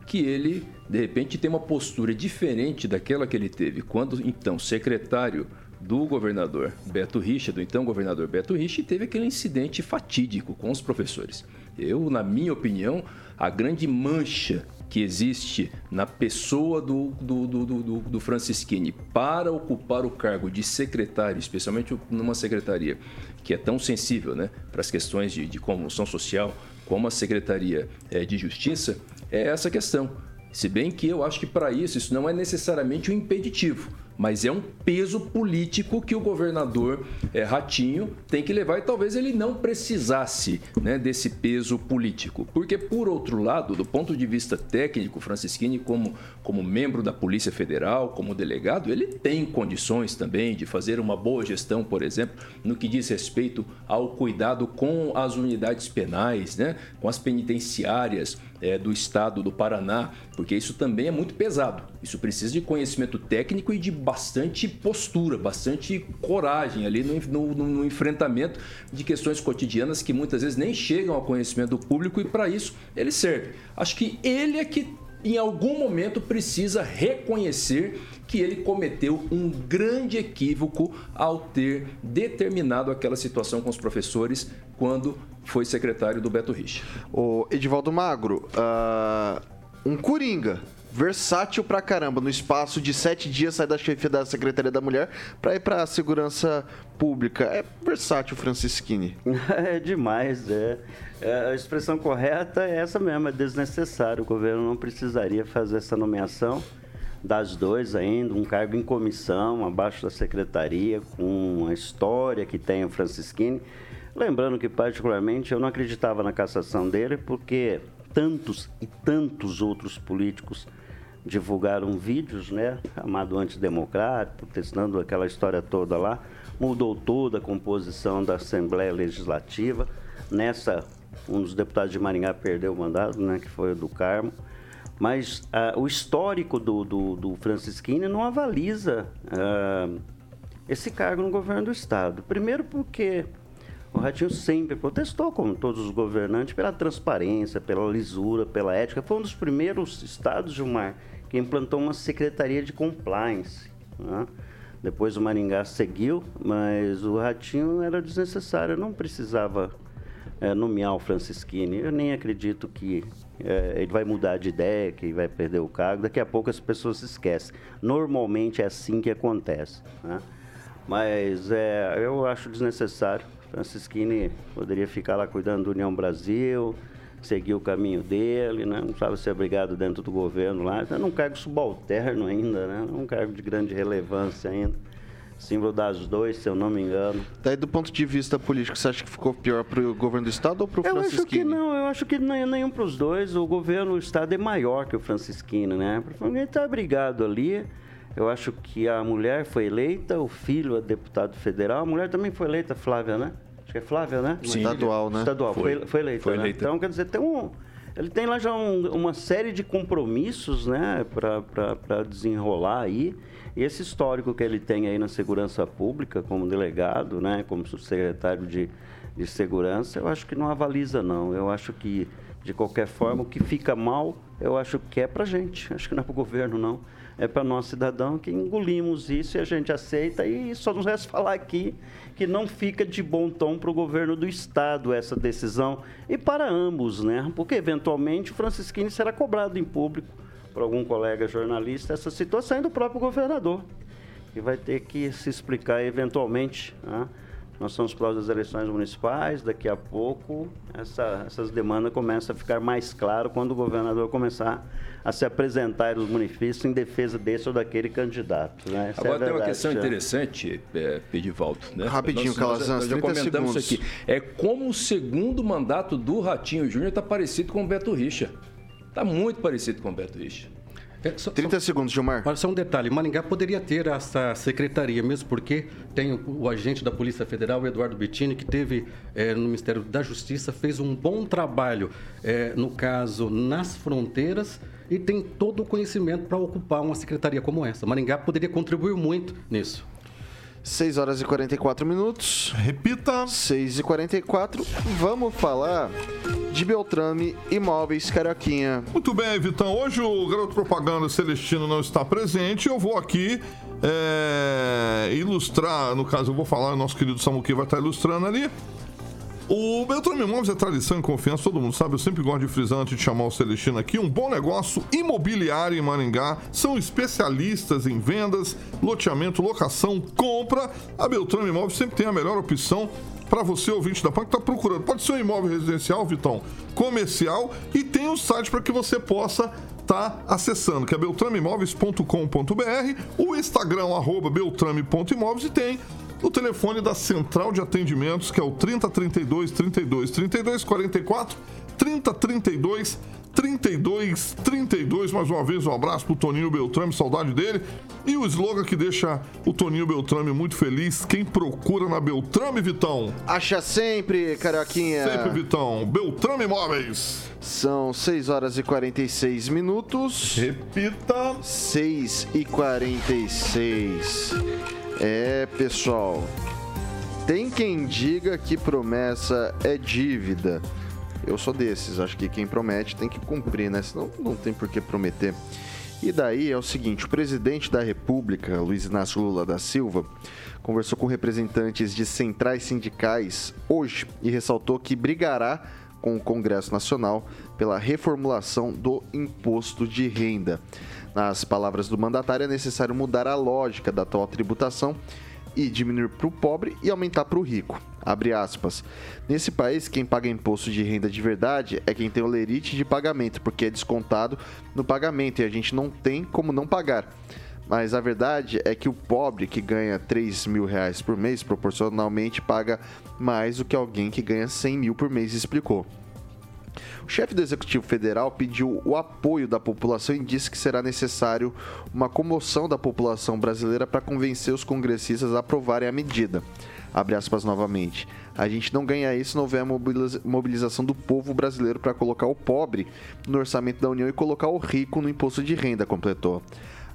que ele, de repente, tem uma postura diferente daquela que ele teve quando, então, secretário do governador Beto Richa, do então governador Beto Richa, teve aquele incidente fatídico com os professores. Eu, na minha opinião, a grande mancha que existe na pessoa do, do, do, do, do Francisquini para ocupar o cargo de secretário, especialmente numa secretaria que é tão sensível né, para as questões de, de comoção social, como a Secretaria é, de Justiça, é essa questão. Se bem que eu acho que para isso, isso não é necessariamente um impeditivo mas é um peso político que o governador é, Ratinho tem que levar e talvez ele não precisasse né, desse peso político. Porque, por outro lado, do ponto de vista técnico, Francisquini, como, como membro da Polícia Federal, como delegado, ele tem condições também de fazer uma boa gestão, por exemplo, no que diz respeito ao cuidado com as unidades penais, né, com as penitenciárias é, do estado do Paraná, porque isso também é muito pesado. Isso precisa de conhecimento técnico e de bastante postura, bastante coragem ali no, no, no enfrentamento de questões cotidianas que muitas vezes nem chegam ao conhecimento do público e para isso ele serve. Acho que ele é que em algum momento precisa reconhecer que ele cometeu um grande equívoco ao ter determinado aquela situação com os professores quando foi secretário do Beto Richa. O Edivaldo Magro, uh, um coringa versátil pra caramba. No espaço de sete dias sai da chefia da Secretaria da Mulher para ir para a segurança pública. É versátil, Francisquini. É demais, é. é. A expressão correta é essa mesmo, é desnecessário. O governo não precisaria fazer essa nomeação das dois ainda, um cargo em comissão, abaixo da secretaria, com a história que tem o Francisquini. Lembrando que, particularmente, eu não acreditava na cassação dele, porque tantos e tantos outros políticos divulgaram vídeos, né? Amado antidemocrático, testando aquela história toda lá. Mudou toda a composição da Assembleia Legislativa. Nessa, um dos deputados de Maringá perdeu o mandato, né? Que foi o do Carmo. Mas ah, o histórico do, do, do Francisquini não avaliza ah, esse cargo no governo do Estado. Primeiro porque o Ratinho sempre protestou, como todos os governantes, pela transparência, pela lisura, pela ética. Foi um dos primeiros estados, Gilmar, que implantou uma secretaria de compliance. Né? Depois o Maringá seguiu, mas o Ratinho era desnecessário, não precisava é, nomear o Francisquini. Eu nem acredito que é, ele vai mudar de ideia, que vai perder o cargo. Daqui a pouco as pessoas se esquecem. Normalmente é assim que acontece. Né? Mas é, eu acho desnecessário. Francisquini poderia ficar lá cuidando do União Brasil, seguir o caminho dele, né? não precisava ser obrigado dentro do governo lá. É um cargo subalterno ainda, né? um cargo de grande relevância ainda. Símbolo das dois, se eu não me engano. Daí, do ponto de vista político, você acha que ficou pior para o governo do Estado ou para o Francisquini? Eu acho que não, eu acho que nenhum para os dois. O governo do Estado é maior que o Francisquini, né? Ninguém está brigado ali. Eu acho que a mulher foi eleita, o filho é deputado federal. A mulher também foi eleita, Flávia, né? Acho que é Flávia, né? Sim. Estadual, né? Estadual, foi, foi, foi eleita. Foi né? eleita. Então, quer dizer, tem um, ele tem lá já um, uma série de compromissos, né, para desenrolar aí. E esse histórico que ele tem aí na segurança pública, como delegado, né, como secretário de, de segurança, eu acho que não avaliza, não. Eu acho que, de qualquer forma, o que fica mal, eu acho que é para gente. Acho que não é para o governo, não é para nós cidadão que engolimos isso e a gente aceita e só nos resta falar aqui que não fica de bom tom para o governo do estado essa decisão e para ambos, né? Porque eventualmente o Francisquini será cobrado em público por algum colega jornalista essa situação e do próprio governador que vai ter que se explicar eventualmente. Né? Nós estamos próximos das eleições municipais, daqui a pouco essa, essas demandas começam a ficar mais claras quando o governador começar a se apresentar nos municípios em defesa desse ou daquele candidato. Né? Essa Agora é tem uma questão já. interessante, é, Pedivaldo. Né? Rapidinho, Calazans, nós, nós já comentamos segundos. isso aqui. É como o segundo mandato do Ratinho Júnior está parecido com o Beto Richa. Está muito parecido com o Beto Richa. É, só, 30 só, segundos, Gilmar. Olha, só um detalhe. Maringá poderia ter essa secretaria, mesmo porque tem o, o agente da Polícia Federal, Eduardo Bettini, que teve é, no Ministério da Justiça, fez um bom trabalho, é, no caso, nas fronteiras e tem todo o conhecimento para ocupar uma secretaria como essa. Maringá poderia contribuir muito nisso. 6 horas e 44 minutos. Repita. 6 e 44. Vamos falar de Beltrame Imóveis Carioquinha. Muito bem, Vitão. Hoje o garoto propaganda Celestino não está presente. Eu vou aqui é, ilustrar, no caso eu vou falar, o nosso querido Samuque vai estar ilustrando ali O Beltrame Imóveis é tradição e confiança, todo mundo sabe. Eu sempre gosto de frisar antes de chamar o Celestino aqui. Um bom negócio imobiliário em Maringá. São especialistas em vendas, loteamento, locação, compra. A Beltrame Imóveis sempre tem a melhor opção para você, ouvinte da PAN, que está procurando. Pode ser um imóvel residencial, Vitão, comercial, e tem o um site para que você possa estar tá acessando, que é beltrameimóveis.com.br, o Instagram, arroba beltrame.imóveis, e tem o telefone da Central de Atendimentos, que é o 3032 32 32 44 3032 32 32. Mais uma vez, um abraço pro Toninho Beltrame, saudade dele. E o slogan que deixa o Toninho Beltrame muito feliz: quem procura na Beltrame, Vitão? Acha sempre, Carioquinha. Sempre, Vitão. Beltrame Imóveis. São 6 horas e 46 minutos. Repita: 6 e 46. É, pessoal. Tem quem diga que promessa é dívida. Eu sou desses, acho que quem promete tem que cumprir, né? Senão não tem por que prometer. E daí é o seguinte: o presidente da República, Luiz Inácio Lula da Silva, conversou com representantes de centrais sindicais hoje e ressaltou que brigará com o Congresso Nacional pela reformulação do imposto de renda. Nas palavras do mandatário, é necessário mudar a lógica da atual tributação e diminuir para o pobre e aumentar para o rico. Abre aspas. Nesse país, quem paga imposto de renda de verdade é quem tem o lerite de pagamento, porque é descontado no pagamento e a gente não tem como não pagar. Mas a verdade é que o pobre que ganha 3 mil reais por mês proporcionalmente paga mais do que alguém que ganha 100 mil por mês, explicou. O chefe do Executivo Federal pediu o apoio da população e disse que será necessário uma comoção da população brasileira para convencer os congressistas a aprovarem a medida. Abre aspas novamente. A gente não ganha isso se não houver mobilização do povo brasileiro para colocar o pobre no orçamento da União e colocar o rico no imposto de renda, completou.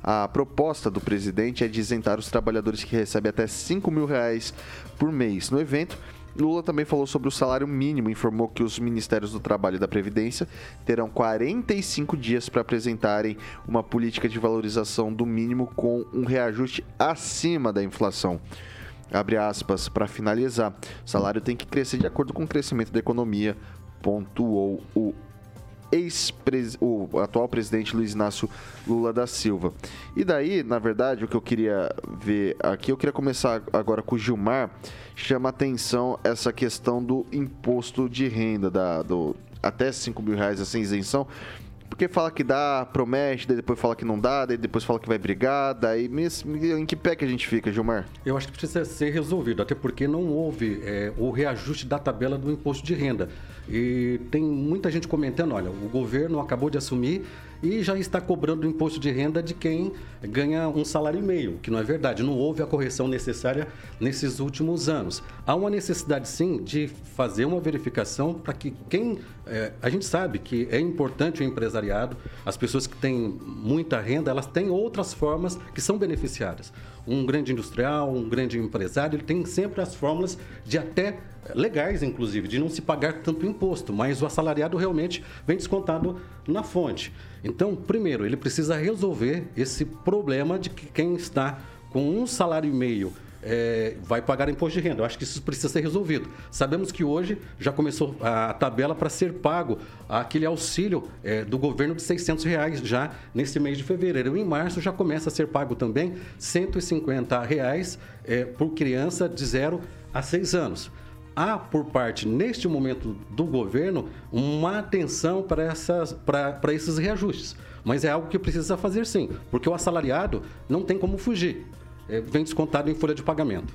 A proposta do presidente é de isentar os trabalhadores que recebem até 5 mil reais por mês. No evento, Lula também falou sobre o salário mínimo, informou que os Ministérios do Trabalho e da Previdência terão 45 dias para apresentarem uma política de valorização do mínimo com um reajuste acima da inflação. Abre aspas, para finalizar, o salário tem que crescer de acordo com o crescimento da economia, pontuou o ex o atual presidente Luiz Inácio Lula da Silva. E daí, na verdade, o que eu queria ver aqui, eu queria começar agora com o Gilmar, chama atenção essa questão do imposto de renda, da, do, até 5 mil reais essa isenção, porque fala que dá, promete, daí depois fala que não dá, daí depois fala que vai brigar, daí em que pé que a gente fica, Gilmar? Eu acho que precisa ser resolvido, até porque não houve é, o reajuste da tabela do imposto de renda. E tem muita gente comentando, olha, o governo acabou de assumir e já está cobrando o imposto de renda de quem ganha um salário e meio, que não é verdade. Não houve a correção necessária nesses últimos anos. Há uma necessidade, sim, de fazer uma verificação para que quem. É, a gente sabe que é importante o empresariado, as pessoas que têm muita renda, elas têm outras formas que são beneficiadas. Um grande industrial, um grande empresário, ele tem sempre as fórmulas de até legais, inclusive, de não se pagar tanto imposto, mas o assalariado realmente vem descontado na fonte. Então, primeiro, ele precisa resolver esse problema de que quem está com um salário e meio é, vai pagar imposto de renda. Eu acho que isso precisa ser resolvido. Sabemos que hoje já começou a tabela para ser pago aquele auxílio é, do governo de 600 reais já nesse mês de fevereiro. Em março já começa a ser pago também 150 reais é, por criança de 0 a 6 anos há por parte, neste momento do governo, uma atenção para, essas, para, para esses reajustes. Mas é algo que precisa fazer sim, porque o assalariado não tem como fugir. É, vem descontado em folha de pagamento.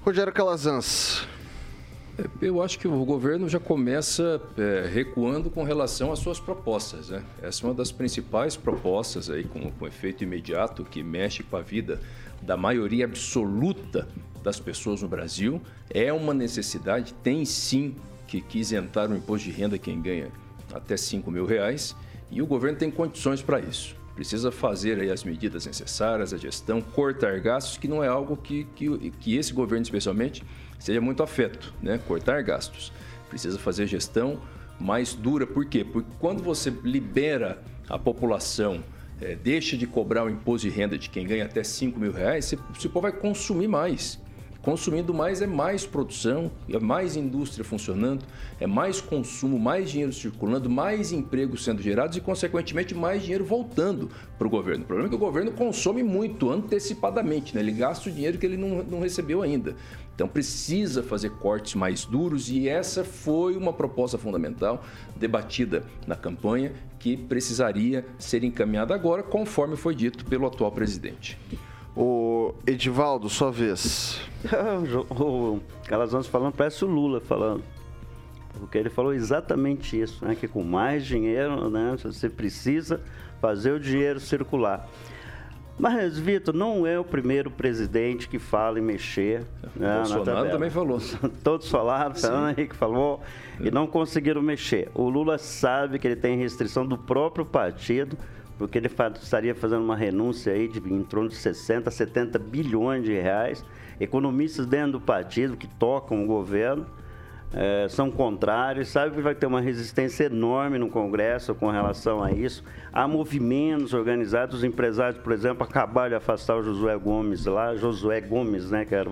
Rogério Calazans. É, eu acho que o governo já começa é, recuando com relação às suas propostas. Né? Essa é uma das principais propostas aí com, com efeito imediato que mexe com a vida da maioria absoluta das pessoas no Brasil. É uma necessidade, tem sim que, que isentar o imposto de renda quem ganha até 5 mil reais e o governo tem condições para isso. Precisa fazer aí as medidas necessárias, a gestão, cortar gastos, que não é algo que, que, que esse governo especialmente seja muito afeto, né? Cortar gastos. Precisa fazer gestão mais dura, por quê? Porque quando você libera a população é, deixa de cobrar o imposto de renda de quem ganha até 5 mil reais, você, você vai consumir mais Consumindo mais é mais produção, é mais indústria funcionando, é mais consumo, mais dinheiro circulando, mais empregos sendo gerados e, consequentemente, mais dinheiro voltando para o governo. O problema é que o governo consome muito antecipadamente, né? ele gasta o dinheiro que ele não, não recebeu ainda. Então precisa fazer cortes mais duros e essa foi uma proposta fundamental debatida na campanha que precisaria ser encaminhada agora, conforme foi dito pelo atual presidente. O Edivaldo, sua vez. o Calazans falando, parece o Lula falando. Porque ele falou exatamente isso, né? Que com mais dinheiro, né? Você precisa fazer o dinheiro circular. Mas, Vitor, não é o primeiro presidente que fala em mexer. Né, Bolsonaro também falou. Todos falaram, Fernando Henrique falou, e não conseguiram mexer. O Lula sabe que ele tem restrição do próprio partido, porque ele estaria fazendo uma renúncia aí de em torno de 60, 70 bilhões de reais. Economistas dentro do partido que tocam o governo é, são contrários, sabe que vai ter uma resistência enorme no Congresso com relação a isso. Há movimentos organizados, os empresários, por exemplo, acabaram de afastar o Josué Gomes lá, Josué Gomes, né, que era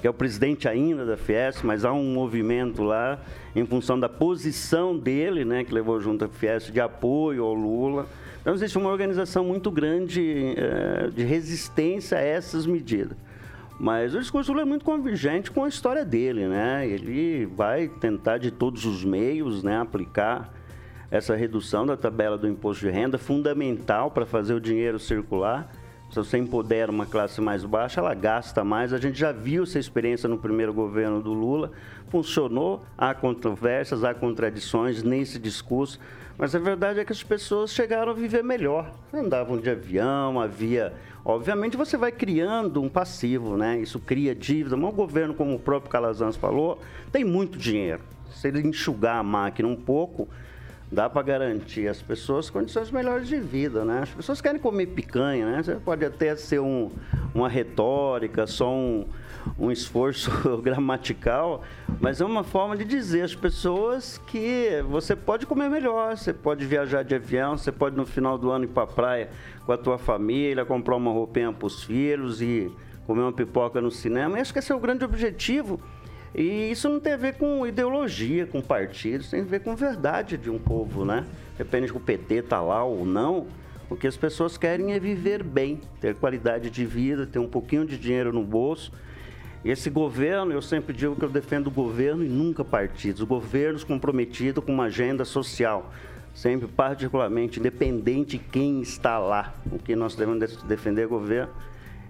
que é o presidente ainda da Fies, mas há um movimento lá em função da posição dele, né, que levou junto a Fies de apoio ao Lula. Então existe uma organização muito grande é, de resistência a essas medidas. Mas o discurso é muito convergente com a história dele, né? Ele vai tentar de todos os meios, né, aplicar essa redução da tabela do imposto de renda, fundamental para fazer o dinheiro circular. Se você empodera uma classe mais baixa, ela gasta mais. A gente já viu essa experiência no primeiro governo do Lula. Funcionou, há controvérsias, há contradições nesse discurso. Mas a verdade é que as pessoas chegaram a viver melhor. Andavam de avião, havia Obviamente você vai criando um passivo, né? Isso cria dívida. Mas o governo, como o próprio Calazans falou, tem muito dinheiro. Se ele enxugar a máquina um pouco, dá para garantir às pessoas condições melhores de vida, né? As pessoas querem comer picanha, né? Você pode até ser um, uma retórica, só um, um esforço gramatical, mas é uma forma de dizer às pessoas que você pode comer melhor, você pode viajar de avião, você pode no final do ano ir para a praia com a tua família, comprar uma roupinha para os filhos e comer uma pipoca no cinema. Acho que esse é o grande objetivo. E isso não tem a ver com ideologia, com partidos, tem a ver com verdade de um povo, né? Depende que o PT está lá ou não. O que as pessoas querem é viver bem, ter qualidade de vida, ter um pouquinho de dinheiro no bolso. Esse governo, eu sempre digo que eu defendo o governo e nunca partidos. Governos comprometidos com uma agenda social sempre particularmente, independente de quem está lá. O que nós devemos defender é governo.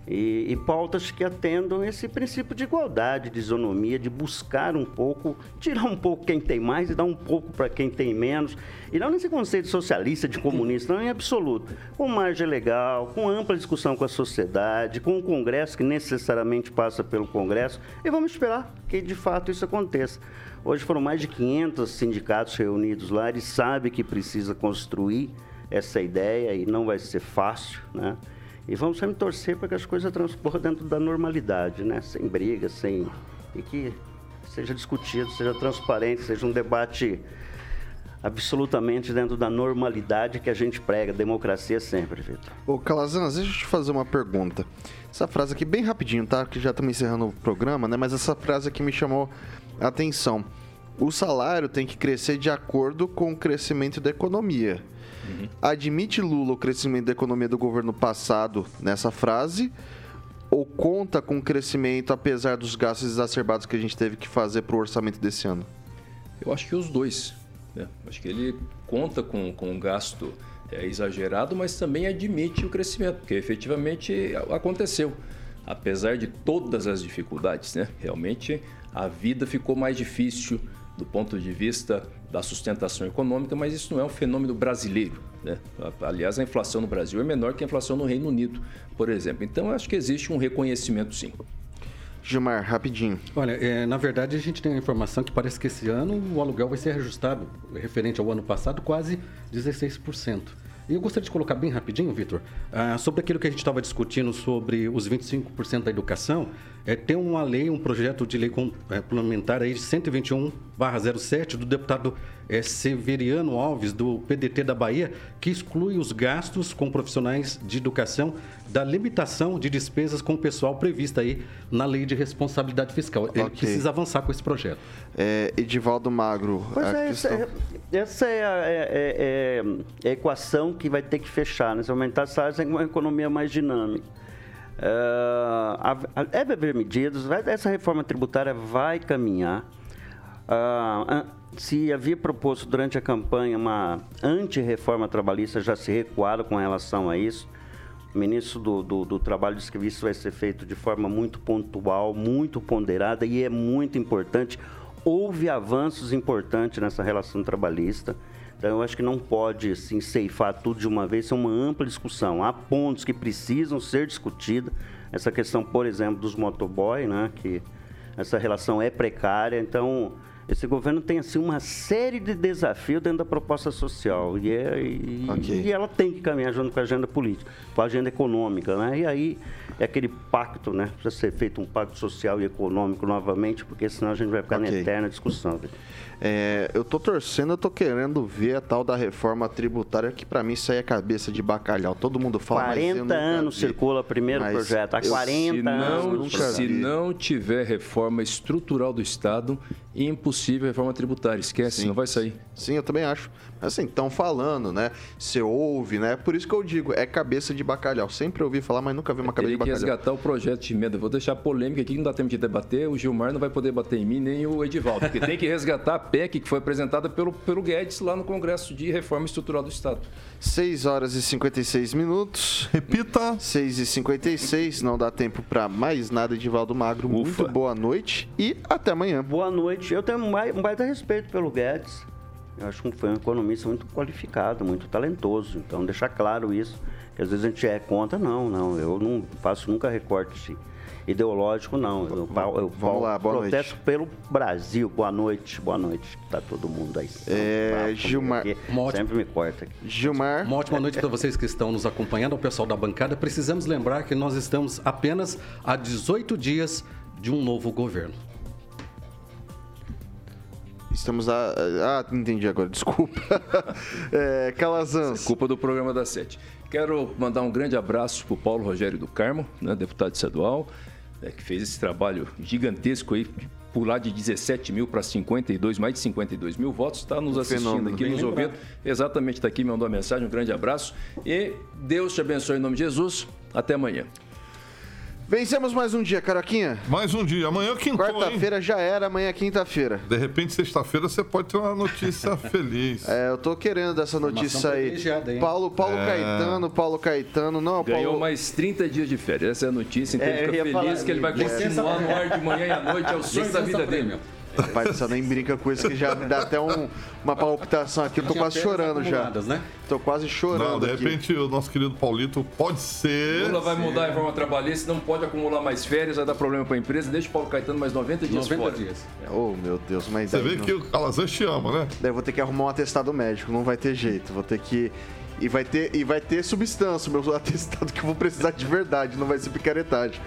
E, e, pautas que atendam esse princípio de igualdade, de isonomia, de buscar um pouco, tirar um pouco quem tem mais e dar um pouco para quem tem menos. E não nesse conceito socialista, de comunista, não em absoluto. Com margem legal, com ampla discussão com a sociedade, com o Congresso, que necessariamente passa pelo Congresso. E vamos esperar que de fato isso aconteça. Hoje foram mais de 500 sindicatos reunidos lá, eles sabem que precisa construir essa ideia e não vai ser fácil, né? E vamos sempre torcer para que as coisas transcorram dentro da normalidade, né? Sem briga, sem... E que seja discutido, seja transparente, seja um debate absolutamente dentro da normalidade que a gente prega, democracia sempre, Vitor. Ô, Calazans, deixa eu te fazer uma pergunta. Essa frase aqui, bem rapidinho, tá? Que já estamos encerrando o programa, né? Mas essa frase aqui me chamou a atenção. O salário tem que crescer de acordo com o crescimento da economia. Uhum. Admite Lula o crescimento da economia do governo passado nessa frase? Ou conta com o crescimento apesar dos gastos exacerbados que a gente teve que fazer para o orçamento desse ano? Eu acho que os dois. Né? Acho que ele conta com, com um gasto é, exagerado, mas também admite o crescimento, porque efetivamente aconteceu. Apesar de todas as dificuldades, né? realmente a vida ficou mais difícil do ponto de vista da sustentação econômica, mas isso não é um fenômeno brasileiro. Né? Aliás, a inflação no Brasil é menor que a inflação no Reino Unido, por exemplo. Então, acho que existe um reconhecimento, sim. Gilmar, rapidinho. Olha, é, na verdade a gente tem a informação que parece que esse ano o aluguel vai ser reajustado, referente ao ano passado, quase 16%. E eu gostaria de colocar bem rapidinho, Vitor, uh, sobre aquilo que a gente estava discutindo sobre os 25% da educação. É, tem uma lei, um projeto de lei complementar aí de 121/07 do deputado é, Severiano Alves do PDT da Bahia, que exclui os gastos com profissionais de educação da limitação de despesas com o pessoal prevista aí na lei de responsabilidade fiscal. Ele Ok. precisa avançar com esse projeto. É, Edivaldo Magro. Pois a é, essa, questão- é, essa é a, é- é- é a equação que vai ter que fechar, né? Se aumentar salários, é uma economia mais dinâmica. Ah, a- a- deve haver medidas, vai- essa reforma tributária vai caminhar. Ah, an- se havia proposto durante a campanha uma anti-reforma trabalhista, já se recuaram com relação a isso. O ministro do, do, do Trabalho disse que isso vai ser feito de forma muito pontual, muito ponderada e é muito importante. Houve avanços importantes nessa relação trabalhista. Então, eu acho que não pode assim, ceifar tudo de uma vez, é uma ampla discussão. Há pontos que precisam ser discutidos. Essa questão, por exemplo, dos motoboy, né, que essa relação é precária. Então, esse governo tem assim, uma série de desafios dentro da proposta social. E, é, e, Ok. e ela tem que caminhar junto com a agenda política, com a agenda econômica. Né? E aí é aquele pacto, né? Precisa ser feito um pacto social e econômico novamente, porque senão a gente vai ficar Ok. na eterna discussão. viu? É, eu tô torcendo, eu tô querendo ver a tal da reforma tributária, que pra mim isso aí é cabeça de bacalhau. Todo mundo fala, mas eu 40 nunca anos vi. circula o primeiro Mas projeto, há eu- 40 se não, anos. se não tiver reforma estrutural do Estado, impossível reforma tributária. Esquece, Sim. não vai sair. Sim, eu também acho. Mas assim, estão falando, né? Você ouve, né? Por isso que eu digo, é cabeça de bacalhau. Sempre ouvi falar, mas nunca vi uma cabeça Teria de que resgatar o projeto de emenda. Vou deixar polêmica aqui, não dá tempo de debater. O Gilmar não vai poder bater em mim, nem o Edivaldo. Porque tem que resgatar a PEC que foi apresentada pelo, pelo Guedes lá no Congresso de Reforma Estrutural do Estado. 6 horas e 56 minutos. Repita. 6 e 56 não dá tempo pra mais nada, Edivaldo Magro. Ufa. Muito boa noite e até amanhã. Boa noite. Eu tenho um mai- um baita respeito pelo Guedes. Eu acho que foi um economista muito qualificado, muito talentoso. Então, deixar claro isso. Que às vezes a gente é contra. Não, não. Eu não faço nunca recorte ideológico, não. Eu, eu, vamos lá, boa noite. protesto pelo Brasil. Boa noite, boa noite. Tá todo mundo aí. É, Gilmar- ótima- Sempre me corta aqui. Gilmar. Uma ótima noite para vocês que estão nos acompanhando, ao pessoal da bancada. Precisamos lembrar que nós estamos apenas a 18 dias de um novo governo. Estamos a. Ah, entendi agora, desculpa. é, Calazans. Culpa do programa da Sete. Quero mandar um grande abraço para o Paulo Rogério do Carmo, né, deputado estadual, né, que fez esse trabalho gigantesco aí, de pular de 17 mil para 52, mais de 52 mil votos, está nos assistindo fenômeno, aqui, bem nos ouvindo. Exatamente, está aqui, me mandou uma mensagem, um grande abraço. E Deus te abençoe em nome de Jesus. Até amanhã. Vencemos mais um dia, Caroquinha. Mais um dia. Amanhã quintou, hein? Quarta-feira já era, amanhã é quinta-feira. De repente, sexta-feira, você pode ter uma notícia feliz. É, eu tô querendo dessa notícia aí. hein? Paulo, Paulo É. Caetano, Paulo Caetano, não, Ganhou Paulo. mais 30 dias de férias. Essa é a notícia. Então É, ele fica feliz falar- que ele vai continuar no ar de manhã e à noite. É o sonho da vida dele. Rapaz, você nem brinca com isso que já me dá até um- uma palpitação aqui. Eu tô quase chorando já. Né? Tô quase chorando Não, de aqui. repente, o nosso querido Paulito pode ser. Lula vai mudar a reforma trabalhista, não pode acumular mais férias, vai dar problema para a empresa. Deixa o Paulo Caetano mais 90 dias 90 fora. dias. Oh, meu Deus, mas Você vê não- que o Calazans te ama, né? Daí eu vou ter que arrumar um atestado médico, não vai ter jeito. Vou ter que. E vai ter, e vai ter substância, meu atestado que eu vou precisar de verdade, não vai ser picaretagem.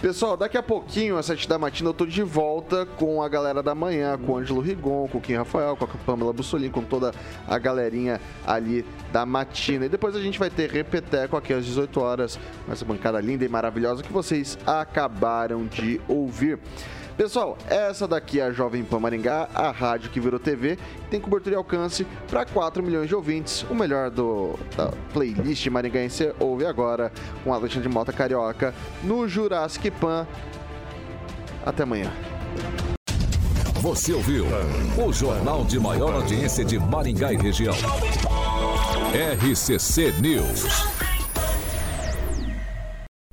Pessoal, daqui a pouquinho, às 7 da matina, eu tô de volta com a galera da manhã, com o Ângelo Rigon, com o Kim Rafael, com a Pamela Bussolini, com toda a galerinha ali da matina. E depois a gente vai ter repeteco aqui às 18 horas, com essa bancada linda e maravilhosa que vocês acabaram de ouvir. Pessoal, essa daqui é a Jovem Pan Maringá, a rádio que virou TV, tem cobertura e alcance para 4 milhões de ouvintes. O melhor do, da playlist maringaense ouve agora com Alexandre Mota Carioca no Jurassic Pan. Até amanhã. Você ouviu o jornal de maior audiência de Maringá e região. RCC News.